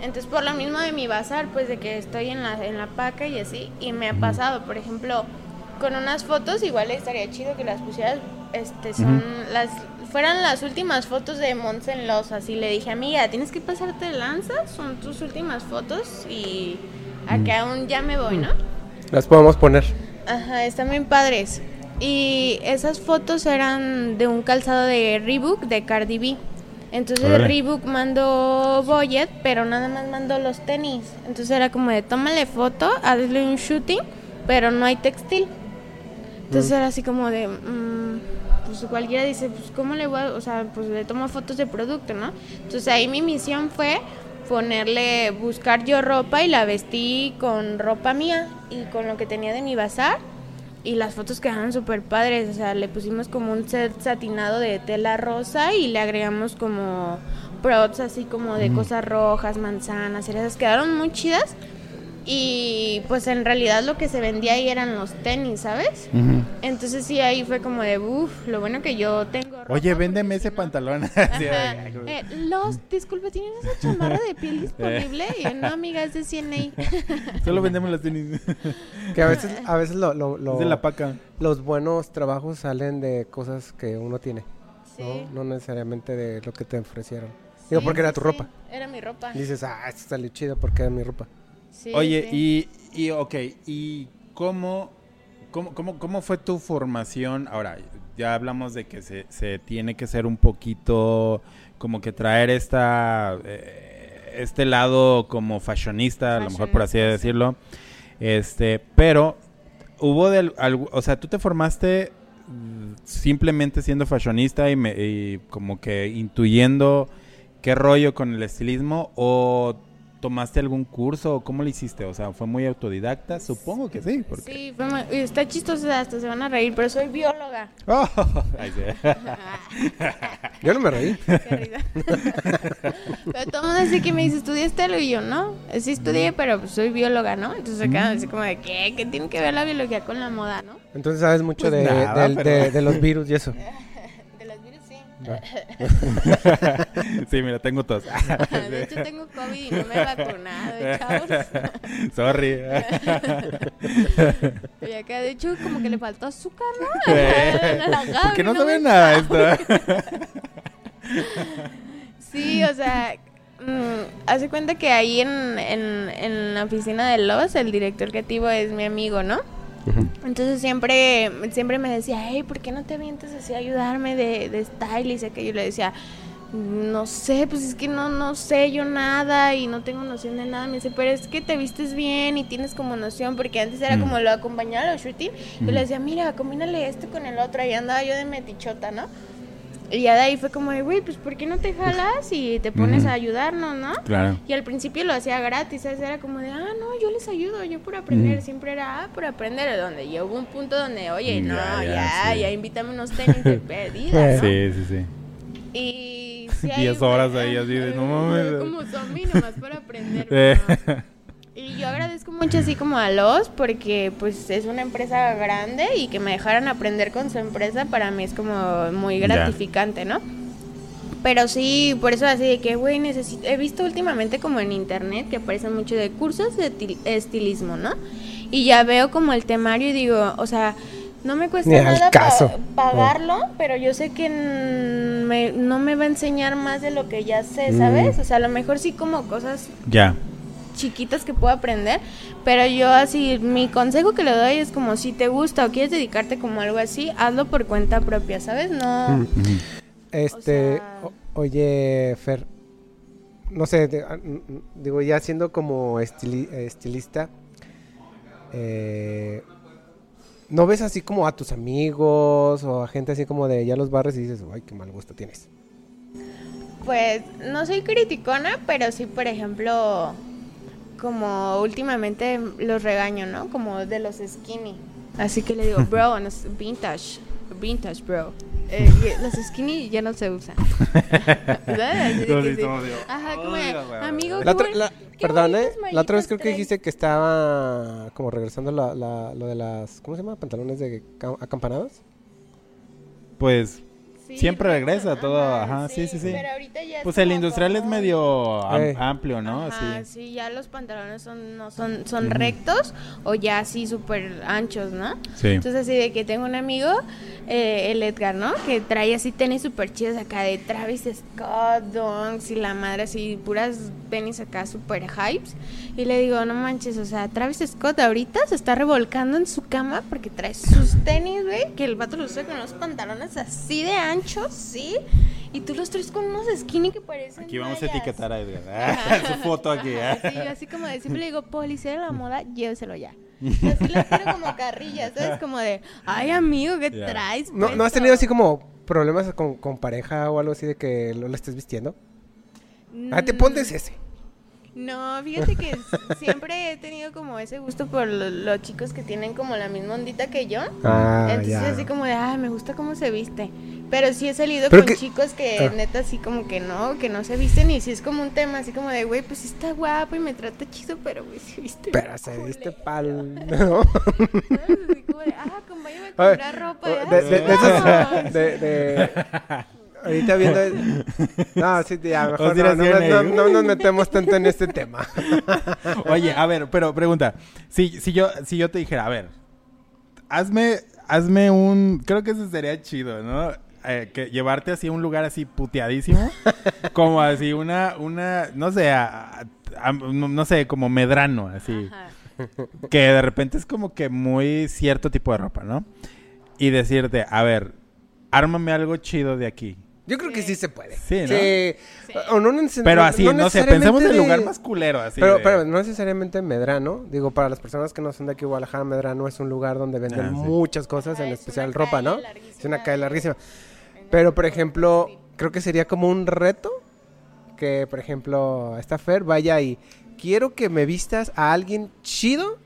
Entonces, por lo mismo de mi bazar, pues de que estoy en la, en la paca y así, y me ha pasado, por ejemplo, con unas fotos, igual estaría chido que las pusieras, este, son las, fueran las últimas fotos de Monts en Los, así le dije, amiga, tienes que pasarte de lanza, son tus últimas fotos y a que aún ya me voy, ¿no? Las podemos poner. Ajá, están bien padres. Y esas fotos eran de un calzado de Reebok de Cardi B. Entonces Órale. Reebok mandó Boyet, pero nada más mandó los tenis. Entonces era como de tómale foto, hazle un shooting, pero no hay textil. Entonces era así como de, mm, pues cualquiera dice, pues cómo le voy a, o sea, pues le tomo fotos de producto, ¿no? Entonces ahí mi misión fue ponerle, buscar yo ropa y la vestí con ropa mía y con lo que tenía de mi bazar. Y las fotos quedaron súper padres, o sea, le pusimos como un set satinado de tela rosa y le agregamos como props así como de cosas rojas, manzanas, cerezas, quedaron muy chidas. Y pues en realidad lo que se vendía ahí eran los tenis, ¿sabes? Entonces sí, ahí fue como de, uff, lo bueno que yo tengo. ropa, Oye, véndeme ese no- pantalón. Eh, los, disculpe, ¿tienen esa chamarra de piel disponible? Y yo, no, amiga, es de CNA. Solo vendemos las tenis. Que a veces, a veces lo, lo- lo- Es de la paca. los buenos trabajos salen de cosas que uno tiene. Sí. ¿no? no necesariamente de lo que te ofrecieron. Digo, Sí, porque era tu sí, ropa. Era mi ropa. Y dices, ah, esto salió chido porque era mi ropa. Sí, Oye, sí. y, y, ok, ¿y cómo, cómo, cómo, cómo fue tu formación? Ahora, ya hablamos de que se, se tiene que ser un poquito, como que traer esta, eh, este lado como fashionista, a lo mejor por así decirlo. Este, pero hubo del, algo- o sea, tú te formaste mm, simplemente siendo fashionista y, me- y como que intuyendo qué rollo con el estilismo o tomaste algún curso o cómo lo hiciste, o sea, fue muy autodidacta, supongo que sí, porque Sí, fue muy- está chistoso, hasta se van a reír, pero soy bióloga. Oh, ay, sí. Yo no me reí. Pero todo el mundo dice que me dice, ¿estudiaste lo? Y yo, no, sí estudié, pero pues soy bióloga, ¿no? Entonces se quedan así como de, ¿qué? ¿Qué tiene que ver la biología con la moda, no? Entonces sabes mucho Pues de, nada, del- pero- de- de los virus y eso. Los sí. mira, tengo tos. De hecho, tengo COVID y no me he vacunado, ¿eh, chavos. Sorry. Y acá, de hecho, como que le faltó azúcar, ¿no? Porque no me sabe nada esto. Sí, o sea, mm, hace cuenta que ahí en, en, en la oficina de Lowe's, el director creativo es mi amigo, ¿no? Entonces siempre, siempre me decía, hey, ¿por qué no te avientas así a ayudarme de, de stylist? Que yo le decía, no sé, pues es que no, no sé yo nada y no tengo noción de nada. Me dice, pero es que te vistes bien y tienes como noción, porque antes era Mm. como lo acompañaba a los shooting. Yo Ujú. le decía, mira, combínale esto con el otro. Y andaba yo de metichota, ¿no? Y ya de ahí fue como de, güey, pues ¿por qué no te jalas y te pones a ayudarnos, no? Claro. Y al principio lo hacía gratis, ¿sabes? Era como de, ah, no, yo les ayudo, yo por aprender, siempre era, ah, por aprender, donde ya hubo un punto donde, oye, no, Ya, ya, ya, ya, sí. invítame unos tenis de perdida, ¿no? Sí, sí, sí. Y sí, horas ahí así de, no mames. Como zombie nomás para aprender. Eh. ¿no? Y yo agradezco mucho así como a los porque pues es una empresa grande y que me dejaran aprender con su empresa para mí es como muy gratificante, ¿no? Pero sí, por eso así de que, güey, necesito... He visto últimamente como en internet que aparecen mucho de cursos de til- estilismo, ¿no? Y ya veo como el temario y digo, o sea, no me cuesta nada pa- pagarlo, pero yo sé que me, no me va a enseñar más de lo que ya sé, ¿sabes? O sea, a lo mejor sí como cosas Ya. Chiquitas que puedo aprender, pero yo así, mi consejo que le doy es como si te gusta o quieres dedicarte como algo así, hazlo por cuenta propia, ¿sabes? No... Este, sea- o- oye, Fer, no sé, ah, digo, ya siendo como estili- estilista, eh, ¿no ves así como a tus amigos o a gente así como de ya los barres y dices, ay, qué mal gusto tienes? Pues no soy criticona, pero sí, por ejemplo, como últimamente los regaño, ¿no? Como de los skinny. Así que le digo, bro, no es vintage, vintage, bro. Eh, los skinny ya no se usan. Ajá, como amigo, La otra- la- perdón, ¿eh? La otra vez creo que traes". dijiste que estaba como regresando la, la- lo de las, ¿cómo se llama? Pantalones de ca- acampanados. Pues Sí, siempre regresa todo, ajá, sí, sí, sí. Pero ahorita ya es Pues el como industrial es común. medio am- Eh. amplio, ¿no? Ajá, Así. sí, ya los pantalones son, no son, son rectos o ya así súper anchos, ¿no? Sí. Entonces así de que tengo un amigo, eh, el Edgar, ¿no? Que trae así tenis súper chidos acá de Travis Scott, Dunks y la madre así, puras tenis acá súper hypes. Y le digo, no manches, o sea, Travis Scott ahorita se está revolcando en su cama porque trae sus tenis, güey, que el vato los usa con unos pantalones así de anchos, ¿sí? Y tú los traes con unos skinny que parecen Aquí vamos a etiquetar a Edgar. Ajá. Su foto aquí. ¿eh? Así, así como de siempre le digo, policía de la moda, lléveselo ya. Así les tiro como carrillas, ¿sabes? Como de, ay amigo, ¿qué Ya. traes? ¿No, ¿No has puesto?" tenido así como problemas con, con pareja o algo así de que lo, lo estés vistiendo? Ah, te Mm, pones ese. No, fíjate que siempre he tenido como ese gusto por lo- los chicos que tienen como la misma ondita que yo. Ah, Entonces ya. así como de, ay, me gusta cómo se viste. Pero sí he salido Pero con que- chicos que Ah. neta así como que no, que no se visten y sí es como un tema así como de, güey, pues sí está guapo y me trata chido, pero güey, se viste Pero se culero". viste pal... ¿no? ¿Sabes? Así como de, ah, acompáñame a comprar ropa. de, ah, de- de esos- vamos". de- de- Ahorita viendo... No, sí, ya, mejor no, no, hacia no- ahí. no nos metemos tanto en este tema. Oye, a ver, pero pregunta. Si, si, yo, si yo te dijera, a ver, hazme, hazme un. Creo que eso sería chido, ¿no? Eh, que llevarte así a un lugar así puteadísimo. como así una, una, no sé, a- a- a- no, no sé, como medrano, así. Ajá. Que de repente es como que muy cierto tipo de ropa, ¿no? Y decirte, a ver, ármame algo chido de aquí. Yo creo que sí se puede. Sí, ¿no? Sí. O no neces- Pero así, no, sé, pensemos en el lugar más culero, así. Pero, de- pero no necesariamente Medrano. Digo, para las personas que no son de aquí, Guadalajara, Medrano es un lugar donde venden Ah, sí. muchas cosas, Ajá, en es especial una ropa, ¿no? larguísima Es una calle larguísima. Pero, por ejemplo, creo que sería como un reto que, por ejemplo, esta Fer vaya y quiero que me vistas a alguien chido,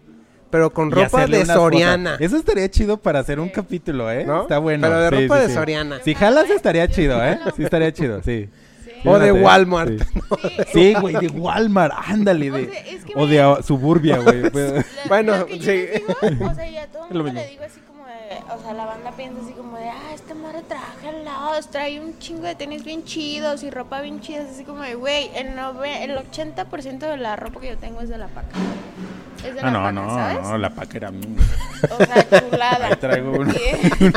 pero con ropa de. Soriana. Eso estaría chido para hacer un capítulo, ¿eh? ¿no? Está bueno. Pero de Sí, ropa sí, de sí. Soriana. Si jalas estaría chido, ¿eh? Sí estaría chido, sí. Sí. O de Walmart. sí. Güey, de Walmart, ándale. O De, sea, es que o de Suburbia, güey. pues. Bueno, lo que yo sí. les digo, o sea, y a todo el mundo le digo así como de, o sea, la banda piensa así como de, ah, esta morra trabaja al lado, trae un chingo de tenis bien chidos y ropa bien chida, así como de, güey, el, el 80% de la ropa que yo tengo es de la paca. Es de Ah, la no, paca, no, ¿sabes? no, la paca era mía. O sea, chulada. Ahí traigo una, Y-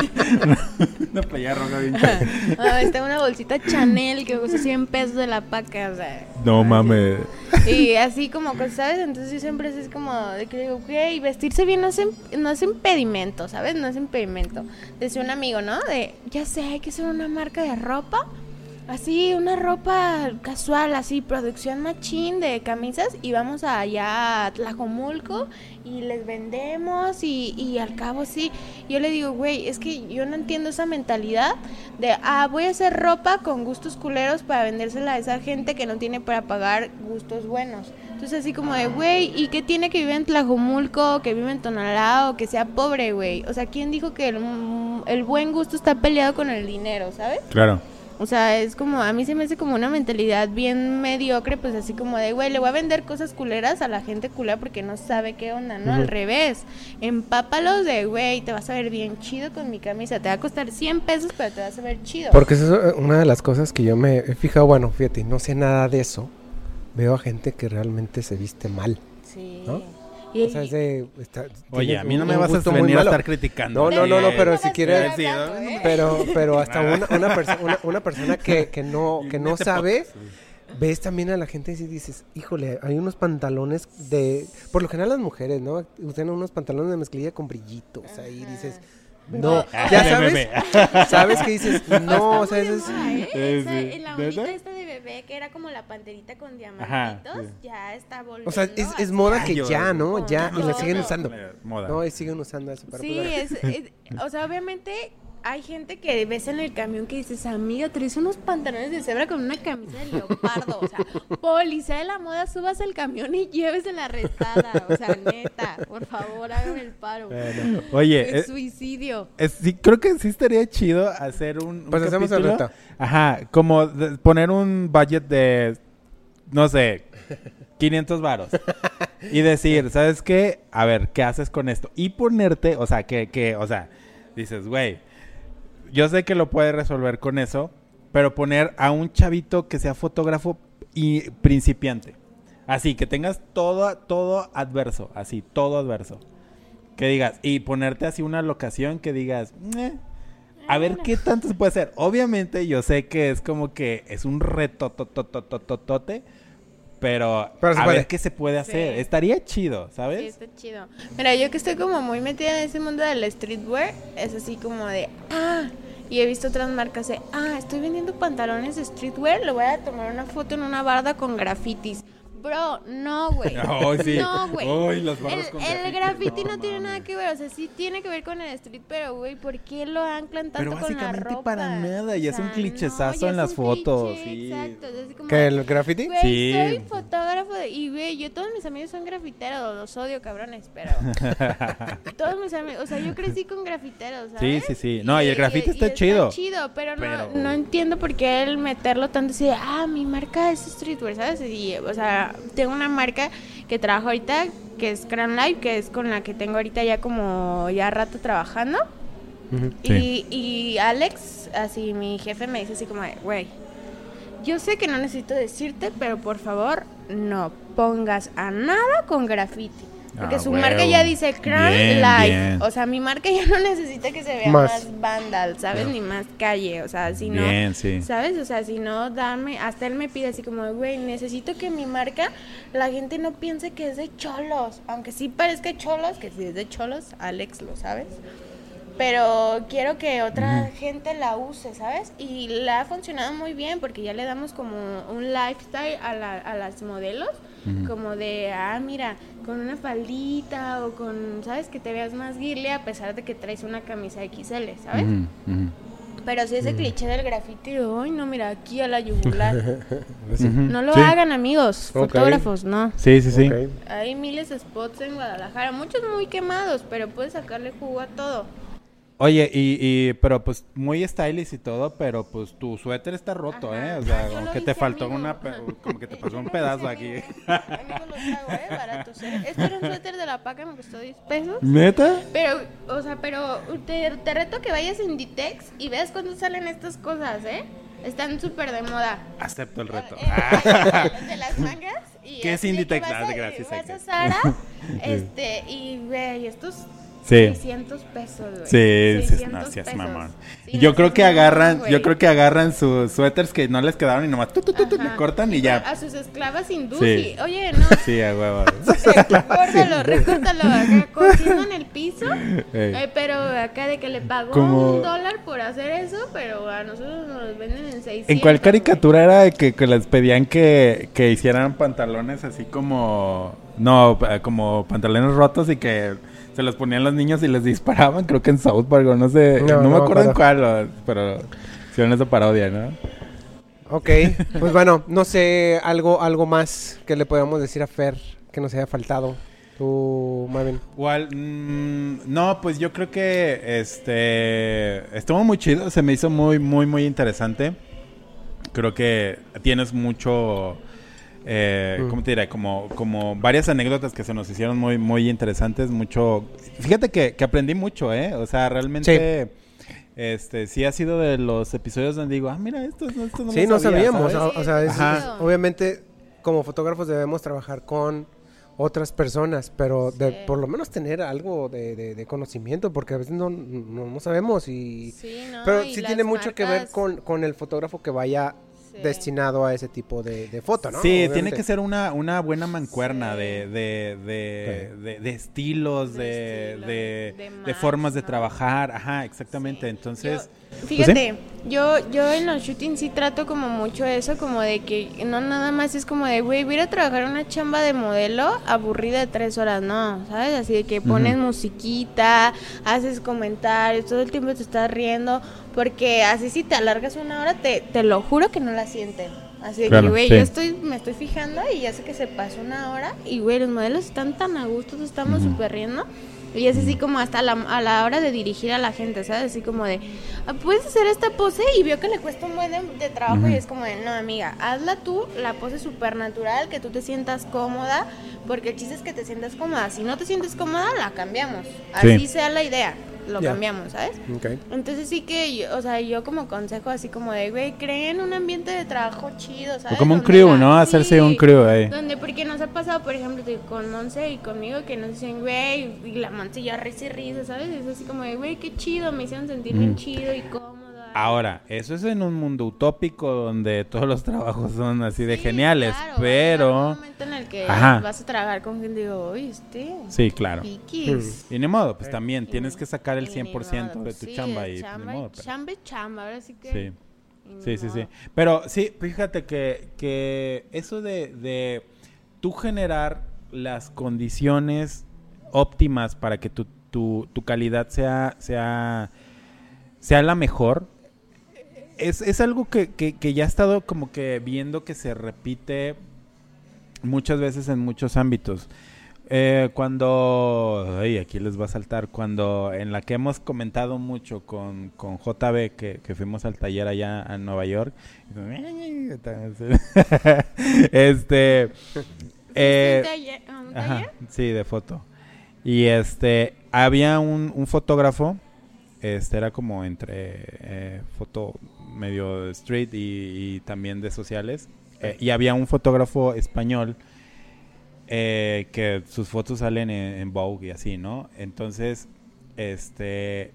una playa roja bien. Ah, está una bolsita Chanel que cuesta 100 pesos de la paca, o sea. No mames. Y así como ¿sabes? Entonces yo siempre es como de que digo, güey, vestirse bien no es, no es impedimento, ¿sabes? No es impedimento. Decía un amigo, ¿no? De, ya sé, hay que hacer una marca de ropa. Así, una ropa casual, así, producción machín de camisas y vamos allá a Tlajomulco y les vendemos y, y al cabo sí. Yo le digo, güey, es que yo no entiendo esa mentalidad de, ah, voy a hacer ropa con gustos culeros para vendérsela a esa gente que no tiene para pagar gustos buenos. Entonces así como de, güey, ¿y qué tiene que vivir en Tlajomulco, que vive en Tonalá o que sea pobre, güey? O sea, ¿quién dijo que el, el buen gusto está peleado con el dinero, ¿sabes? Claro. O sea, es como, a mí se me hace como una mentalidad bien mediocre, pues así como de, güey, le voy a vender cosas culeras a la gente culera porque no sabe qué onda, ¿no? Al revés, empápalos de, güey, te vas a ver bien chido con mi camisa, te va a costar 100 pesos, pero te vas a ver chido. Porque eso es una de las cosas que yo me he fijado. Bueno, fíjate, no sé nada de eso. Veo a gente que realmente se viste mal. Sí. ¿no? Y- O sea, es de... está- Oye, a mí no me vas a venir a estar criticando. No, no, no, no, pero No si quieres... hablando, ¿eh? Pero, pero hasta una, una, perso- una, una persona que, que no, que no Neta sabe, ves también a la gente y dices, híjole, hay unos pantalones de... Por lo general las mujeres, ¿no? Usan unos pantalones de mezclilla con brillitos. Ahí dices, no, ya sabes, sabes que dices, no, o Está sea, es... ¿eh? La ¿Neta? ondita esta de bebé, que era como la panterita con Ajá, diamantitos, sí. ya está volviendo. O sea, es, es moda que yo- ya, ¿no? Ya, y la siguen usando. Moda. No, y siguen usando eso. pero Sí, es, es- o sea, obviamente hay gente que ves en el camión que dices, amiga, traes unos pantalones de cebra con una camisa de leopardo. O sea, policía de la moda, subas el camión y llévese la arrestada. O sea, neta, por favor, hágame el paro. bueno. Oye, Es eh, suicidio. es- sí, creo que sí estaría chido hacer un, un Pues hacemos el reto. Ajá, como de- poner un budget de, no sé, 500 varos. y decir, ¿sabes qué? A ver, ¿qué haces con esto? Y ponerte, o sea, que, que o sea, dices, güey, yo sé que lo puedes resolver con eso, pero poner a un chavito que sea fotógrafo y principiante. Así, que tengas todo, todo adverso, así, todo adverso. Que digas, y ponerte así una locación que digas, "Eh, a ver qué tanto se puede hacer. Obviamente yo sé que es como que es un reto tototototote, pero, a puede. ver qué se puede hacer. Sí. Estaría chido, Sí, ¿sabes? está chido. Mira, yo que estoy como muy metida en ese mundo del streetwear, es así como de, ah, y he visto otras marcas de, ah, estoy vendiendo pantalones de streetwear, le voy a tomar una foto en una barda con grafitis. Bro, no, güey. Ay, sí. No, güey. Ay, las barras el, con el graffiti, graffiti no no, tiene nada que ver, o sea, sí tiene que ver con el street, pero, güey, ¿por qué lo anclan tanto Pero con la básicamente ropa? para nada, y O es un clichezazo ya en las fotos, cliché, sí. Exacto, es así como ¿Que el graffiti? Güey, Sí. soy fotógrafo de- y güey, yo todos mis amigos son grafiteros, los odio cabrones, pero todos mis amigos, o sea, yo crecí con grafiteros, ¿sabes? Sí, sí, sí. No, y el grafiti está chido. chido, pero no, Pero- no entiendo por qué el meterlo tanto así de, ah, mi marca es streetwear, ¿sabes? Y, o sea, tengo una marca que trabajo ahorita, que es Crown Life, que es con la que tengo ahorita ya como ya rato trabajando. Sí. Y, y Alex, así mi jefe me dice así como, güey, yo sé que no necesito decirte, pero por favor no pongas a nada con graffiti. Porque Ah, su huevo. marca ya dice Crown Bien, Life. bien. O sea, mi marca ya no necesita que se vea Más. más, vandal, ¿sabes? Ni más calle. O sea, si no... Bien, sí. ¿Sabes? O sea, si no, dame, hasta él me pide así como, güey, necesito que mi marca, la gente no piense que es de cholos, aunque sí parezca cholos, que si es de cholos, Alex lo sabes, pero quiero que otra gente la use, ¿sabes? Y le ha funcionado muy bien porque ya le damos como un lifestyle a, la- a las modelos, como de, ah, mira, con una faldita o con, ¿sabes? Que te veas más girly a pesar de que traes una camisa XL, ¿sabes? Pero si ese cliché del grafiti, ay, no, mira, aquí a la yugular. Ujú. No lo Sí. hagan, amigos, fotógrafos, no. Sí, sí, sí. Hay miles de spots en Guadalajara, muchos muy quemados, pero puedes sacarle jugo a todo. Oye, y, y, pero pues muy stylish y todo, pero pues tu suéter está roto, Ajá. ¿eh? O sea, Ah, como que te faltó amigo. una, como que te pasó un pedazo aquí. amigo. Los hago, ¿eh? Baratos, ¿eh? Este era un suéter de la paca, me costó 10 pesos. ¿Neta? Pero, o sea, pero te, te reto que vayas en Ditex y veas cuándo salen estas cosas, ¿eh? Están súper de moda. Acepto el reto. Eh, de las mangas. Y ¿Qué es que Inditex? Vas Ah, a, gracias, vas a. Zara, este, y ve, estos Sí. 600 pesos, güey. Sí, sí, 600 no pesos. mamón. Sí, yo no creo que agarran, güey. yo creo que agarran sus suéteres que no les quedaron y nomás tu, tu, tu, tu, le cortan y ya. A sus esclavas hindús. Sí. y, Oye, no. Sí, a huevo. Recórtalo, recórtalo acá cociendo en el piso. Eh, pero acá de que le pagó Como- un dólar por hacer eso, pero a nosotros nos los venden en 600. ¿En cuál güey. caricatura era de que, que les pedían que, que hicieran pantalones así como... No, como pantalones rotos y que se los ponían los niños y les disparaban? Creo que en South Park, o no sé. No, No, no me acuerdo en cuál, pero hicieron esa parodia, ¿no? Ok, pues bueno, no sé, algo, algo más que le podamos decir a Fer que nos haya faltado. Tú, Marvin. ¿Cuál? Mm, no, pues yo creo que este estuvo muy chido, se me hizo muy, muy, muy interesante. Creo que tienes mucho, eh, Mm. ¿cómo te diré? Como, como varias anécdotas que se nos hicieron muy, muy interesantes, mucho... Fíjate que, que aprendí mucho, ¿eh? O sea, realmente... Este, sí ha sido de los episodios donde digo, ah, mira, esto, esto no Sí, lo no sabía, sabíamos. ¿sabes? O, o sea, es- Ajá. es- obviamente, como fotógrafos debemos trabajar con otras personas, pero de Sí. por lo menos tener algo de, de- de conocimiento, porque a veces no, no, no sabemos y... Sí, ¿no? pero Y sí las tiene mucho que ver con, con el fotógrafo que vaya sí. destinado a ese tipo de, de foto, ¿no? Sí, tiene que ser una, una buena mancuerna Sí. de, de, de, Sí. de- de estilos, De de, estilo, de, de de match, formas de trabajar. Ajá, exactamente. Sí. Entonces, Yo- fíjate, yo, yo en los shootings sí trato como mucho eso, como de que no nada más es como de, güey, voy a ir a trabajar una chamba de modelo aburrida de tres horas, no, ¿sabes? Así de que pones musiquita, haces comentarios, todo el tiempo te estás riendo, porque así si te alargas una hora, te, te lo juro que no la sienten. Así de Claro, que, güey, sí. yo estoy, me estoy fijando y ya sé que se pasó una hora y, güey, los modelos están tan a gusto, estamos Ujú. súper riendo. Y es así como hasta la, a la hora de dirigir a la gente, ¿sabes? Así como de, "Ah, puedes hacer esta pose y veo que le cuesta un buen de, de trabajo Ujú. y es como de, no, amiga, hazla tú, la pose súper natural, que tú te sientas cómoda, porque el chiste es que te sientas cómoda. Si no te sientes cómoda, la cambiamos. Sí. Así sea la idea, lo Ya. cambiamos, ¿sabes? Ok. Entonces sí que, yo- o sea, yo como consejo así como de, güey, creen un ambiente de trabajo chido, ¿sabes? como un crew, ¿no? Hacerse sí, un crew ahí. donde, porque pasado, por ejemplo, con Monse y conmigo, que nos dicen, güey, y la Monse ya risa y risa, ¿sabes? Es así como de, güey, qué chido, me hicieron sentir bien Mm. chido y cómodo. Ahora, eso es en un mundo utópico donde todos los trabajos son así de Sí, geniales, claro, a llegar un pero... momento en el que Ajá. vas a trabajar con gente y digo, oye, este, Sí, claro. piquis. Y ni modo, pues también Y tienes que sacar el y ni 100% modo, de pues tu sí, chamba y chamba, ni modo, pero- chamba y chamba, ahora sí que... Sí. Sí, sí, sí. Pero sí, fíjate que, que eso de, de generar las condiciones óptimas para que tu, tu, tu calidad sea, sea, sea la mejor, es, es algo que, que, ya he estado como que viendo que se repite muchas veces en muchos ámbitos. Eh, cuando, ay, aquí les va a saltar, cuando en la que hemos comentado mucho con, con JB, que, que fuimos al taller allá en Nueva York, este, eh, sí, de foto. Y este, había un, un fotógrafo, este era como entre eh, foto medio street y, y también de sociales. eh, y había un fotógrafo español eh, que sus fotos salen en, en Vogue y así, ¿no? Entonces, este,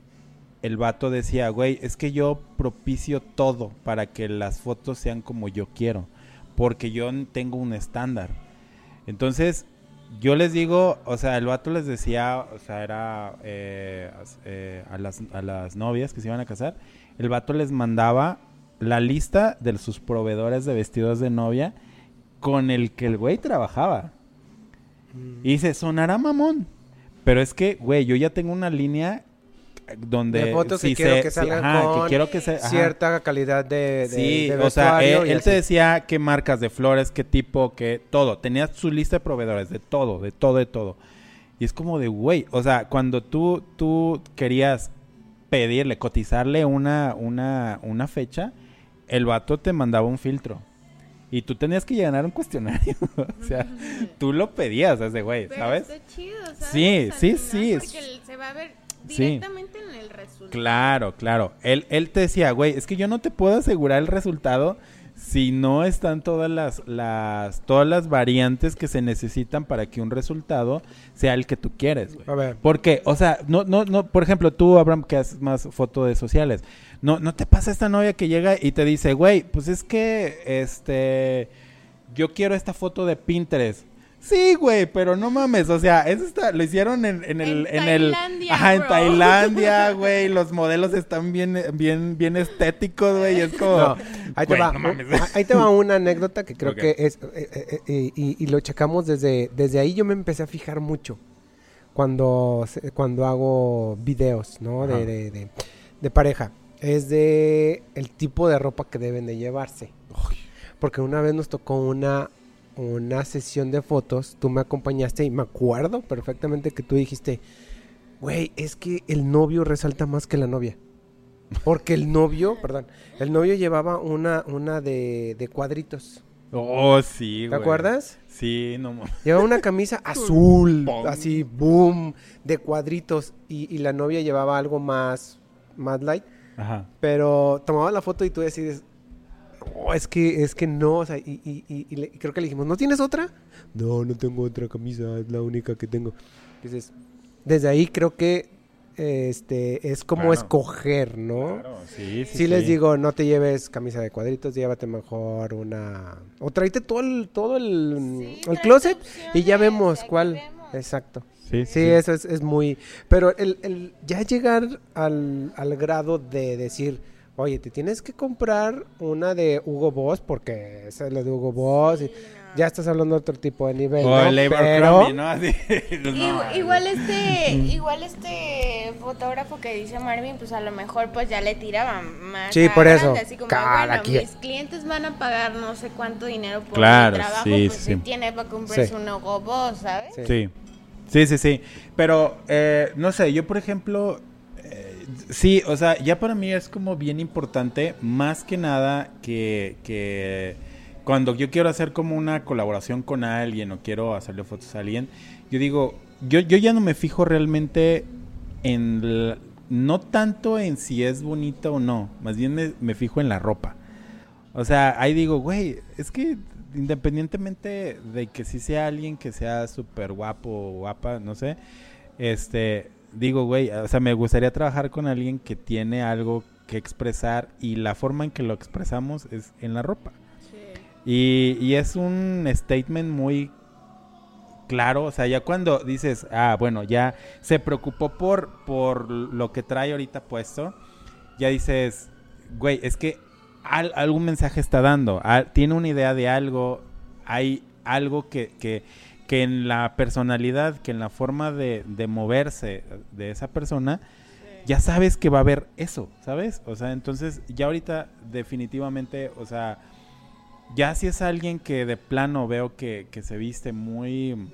el vato decía, güey, es que yo propicio todo para que las fotos sean como yo quiero, porque yo tengo un estándar. Entonces, yo les digo, o sea, el vato les decía, o sea, era eh, eh, a, las, a las novias que se iban a casar, el vato les mandaba la lista de sus proveedores de vestidos de novia con el que el güey trabajaba. Y dice, sonará mamón. Pero es que, güey, yo ya tengo una línea donde... De fotos que quiero se- que salgan ajá, con que quiero que se, ajá. Cierta calidad de, de, Sí, de o sea, él, te decía qué marcas de flores, qué tipo, qué todo. Tenía su lista de proveedores, de todo, de todo, de todo. Y es como de, güey, o sea, cuando tú, tú querías pedirle, cotizarle una, una, una fecha, el vato te mandaba un filtro. Y tú tenías que llenar un cuestionario. o sea, tú lo pedías a ese güey, Pero ¿sabes? está chido, ¿sabes? Sí, sí, sí, Porque se va a ver Sí. directamente en el resultado. Claro, claro. Él, él te decía, güey, es que yo no te puedo asegurar el resultado si no están todas las, las, todas las variantes que se necesitan para que un resultado sea el que tú quieres, güey. A ver. Porque, o sea, no, no, no, por ejemplo, tú, Abraham, que haces más foto de sociales, no, no te pasa esta novia que llega y te dice, güey, pues es que, este, yo quiero esta foto de Pinterest. Sí, güey, pero no mames, o sea, eso está, lo hicieron en, en el, En en, el, Tailandia, ajá, en bro. Tailandia, güey, los modelos están bien, bien, bien estéticos, güey, y es como, No, ahí te va. no mames. ahí te va una anécdota que creo que es eh, eh, eh, y, y lo checamos desde desde ahí yo me empecé a fijar mucho cuando cuando hago videos, ¿no? De, de, de- de pareja. Es de el tipo de ropa que deben de llevarse. Porque una vez nos tocó una una sesión de fotos, tú me acompañaste y me acuerdo perfectamente que tú dijiste, güey, es que el novio resalta más que la novia. Porque el novio, perdón, el novio llevaba una, una de, de cuadritos. oh, sí, ¿Te güey. acuerdas? Sí, no. Llevaba una camisa azul, así, boom, de cuadritos. Y, y la novia llevaba algo más, más light. Ajá. Pero tomaba la foto y tú decides, no, es que, es que no, o sea, y, y- y- y le- y creo que le dijimos, ¿no tienes otra? No, no tengo otra camisa, es la única que tengo. Entonces, desde ahí creo que este es como Claro. escoger, ¿no? Claro, sí, sí, Sí, les sí. digo, no te lleves camisa de cuadritos, llévate mejor una... O tráete todo el, todo el, Sí, el closet y ya vemos cuál. vemos. Exacto. Sí, Sí, eso es, es muy... Pero el, el ya llegar al, al grado de decir, oye, te tienes que comprar una de Hugo Boss porque esa es la de Hugo Boss. y no. ya estás hablando de otro tipo de nivel, O ¿no? el Pero- Igual este, igual este fotógrafo que dice Marvin, pues a lo mejor pues ya le tiraban más. Sí, por eso, grande, así como, cada bueno, quien. mis clientes van a pagar no sé cuánto dinero por Claro, mi trabajo, sí, pues sí, si tiene para comprarse Sí. un Hugo Boss, ¿sabes? Sí. Sí, sí, sí, sí. Pero, eh, no sé, yo por ejemplo, sí, o sea, ya para mí es como bien importante, más que nada que, que cuando yo quiero hacer como una colaboración con alguien o quiero hacerle fotos a alguien, yo digo, yo, yo ya no me fijo realmente en, no tanto en si es bonita o no, más bien me, me fijo en la ropa. O sea, ahí digo, güey, es que independientemente de que sí sea alguien que sea súper guapo o guapa, no sé, este, digo, güey, o sea, me gustaría trabajar con alguien que tiene algo que expresar y la forma en que lo expresamos es en la ropa. Y, y es un statement muy claro, o sea, ya cuando dices, ah, bueno, ya se preocupó por, por lo que trae ahorita puesto, ya dices, güey, es que al- algún mensaje está dando, al- tiene una idea de algo, hay algo que, que, que en la personalidad, que en la forma de, de moverse de esa persona, ya sabes que va a haber eso, ¿sabes? O sea, entonces ya ahorita definitivamente, o sea, ya si es alguien que de plano veo que, que se viste muy,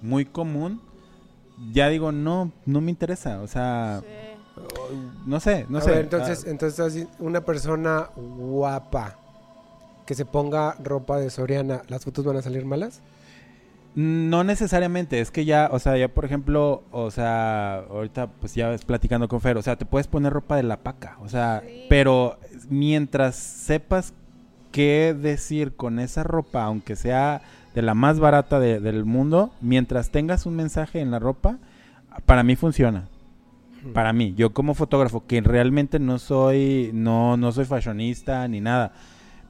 muy común, ya digo, no, no me interesa, o sea, no sé, no a sé. ver, entonces, ah, entonces una persona guapa que se ponga ropa de Soriana, ¿las fotos van a salir malas? No necesariamente, es que ya, o sea, ya por ejemplo, o sea, ahorita pues ya ves platicando con Fer, o sea, te puedes poner ropa de la paca, o sea, Sí. pero mientras sepas qué decir con esa ropa, aunque sea de la más barata de- del mundo, mientras tengas un mensaje en la ropa, para mí funciona. Para mí, yo como fotógrafo, que realmente no soy, no, no soy fashionista ni nada,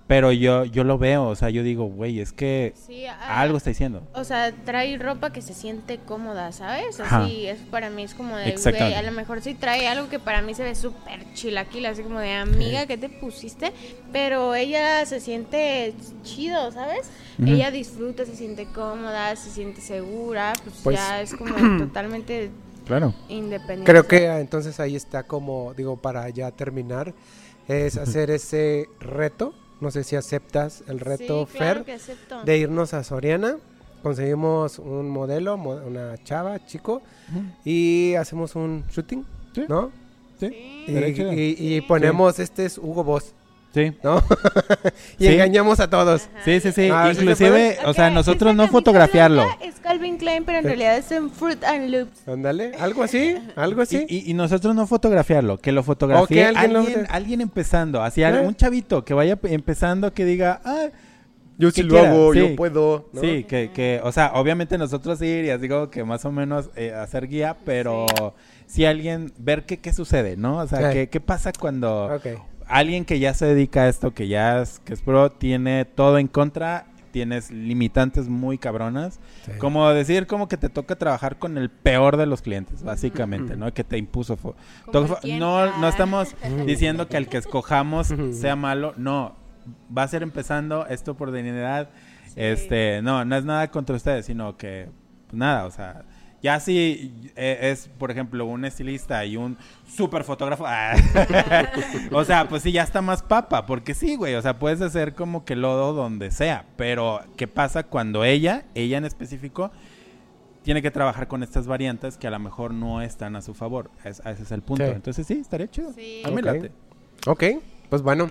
pero yo, yo lo veo, o sea, yo digo, güey, es que Sí, ah, algo está diciendo. O sea, trae ropa que se siente cómoda, ¿sabes? Ajá. Así, es para mí es como de, güey, a lo mejor sí trae algo que para mí se ve súper chilaquila, así como de, amiga, ¿qué te pusiste? Pero ella se siente chido, ¿sabes? Ella disfruta, se siente cómoda, se siente segura, pues, Pues- ya es como totalmente Claro. independiente. Creo que ah, entonces ahí está como, digo, para ya terminar, es hacer ese reto. No sé si aceptas el reto, sí, claro Fer, que acepto. de irnos a Soriana. Conseguimos un modelo, mo- una chava, chico, y hacemos un shooting, Sí. ¿no? Sí. Y, y- ponemos, este es Hugo Boss, Sí. ¿no? y Sí. engañamos a todos. Ajá. Sí, sí, sí. Ah, ¿sí se Inclusive, o sea, nosotros no fotografiarlo. Es Calvin Klein, pero en Sí. realidad es en Fruit and Loops. Ándale, algo así, algo así. Y, y- y nosotros no fotografiarlo, que lo fotografie Ok, alguien alguien, lo- alguien, empezando, así ¿Eh? un chavito que vaya pe- empezando que diga, ah, yo sí lo hago, yo puedo. sí, que, que, o sea, obviamente nosotros ir y así como que más o menos eh, hacer guía, pero si alguien, ver qué, qué sucede, ¿no? O sea, qué, qué pasa cuando Ok. Alguien que ya se dedica a esto, que ya es, que es pro, tiene todo en contra, tienes limitantes muy cabronas. Sí. Como decir, como que te toca trabajar con el peor de los clientes, básicamente, ¿no? Que te impuso. No, no estamos diciendo que el que escojamos sea malo, no. Va a ser empezando esto por dignidad. Sí. Este, no, no es nada contra ustedes, sino que, pues, nada, o sea, ya si eh, es, por ejemplo, un estilista y un super fotógrafo, ah, o sea, pues sí, ya está más papa, porque sí, güey, o sea, puedes hacer como que lodo donde sea, pero ¿qué pasa cuando ella, ella en específico, tiene que trabajar con estas variantes que a lo mejor no están a su favor? Es- ese es el punto. Sí. Entonces sí, estaría chido. Sí. A mí Ok. late. Ok, pues bueno,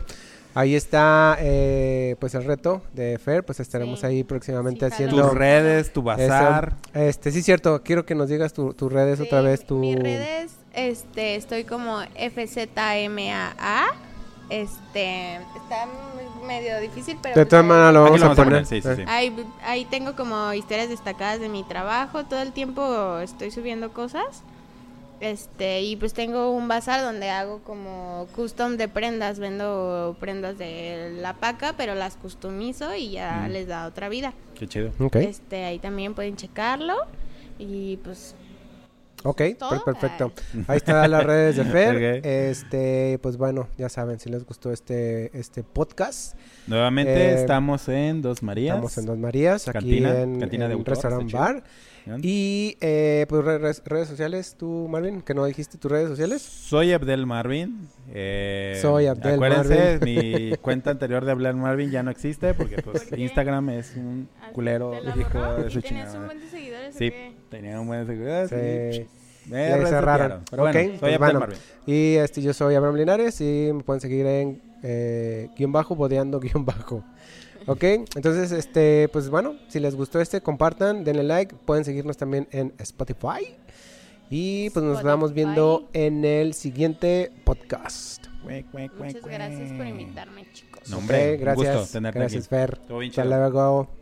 ahí está eh, pues el reto de Fer, pues estaremos Sí. ahí próximamente Sí, haciendo... Tus redes, tu bazar. Eso. Este, sí, cierto, quiero que nos digas tu- tus redes otra vez, tu... Mis redes, este, estoy como FZMAA Este, está medio difícil, pero... De pues todas ahí- maneras lo vamos lo a vamos a poner. poner, sí, sí, Eh. sí. Ahí, ahí tengo como historias destacadas de mi trabajo, todo el tiempo estoy subiendo cosas. Este, y pues tengo un bazar donde hago como custom de prendas, vendo prendas de la paca, pero las customizo y ya Mm. les da otra vida. Qué chido. Ok, Este, ahí también pueden checarlo y pues ok, perfecto. Ahí están las redes de Fer. Este, pues bueno, ya saben, si les gustó este, este podcast, Nuevamente Eh, estamos en Dos Marías. estamos en Dos Marías, aquí Cantina, en, cantina de en autor, Restaurant Bar. chido. Y eh, pues re- re- redes sociales, tú Marvin, que no dijiste tus redes sociales. Soy Abdel Marvin. eh, Soy Abdel acuérdense, Marvin. mi cuenta anterior de Abdel Marvin ya no existe porque pues. Instagram es un culero ¿Te la hijo de su ¿Y tenías un buen de seguidores Sí, tenía un buen. Sí. Sí. Me Ya cerraron. Pero bueno, Ok, soy pues bueno. Marvin. Y este, yo soy Abraham Linares y me pueden seguir en eh, guion bajo, bodeando guion bajo. Ok, entonces, este, pues bueno, si les gustó este, compartan, denle like, pueden seguirnos también en Spotify. Y pues nos Spotify. vamos viendo en el siguiente podcast. Muchas gracias por invitarme, chicos. No, hombre, Ok, un gracias. gusto tenerte gracias, aquí. Fer. Estuvo bien Hasta luego.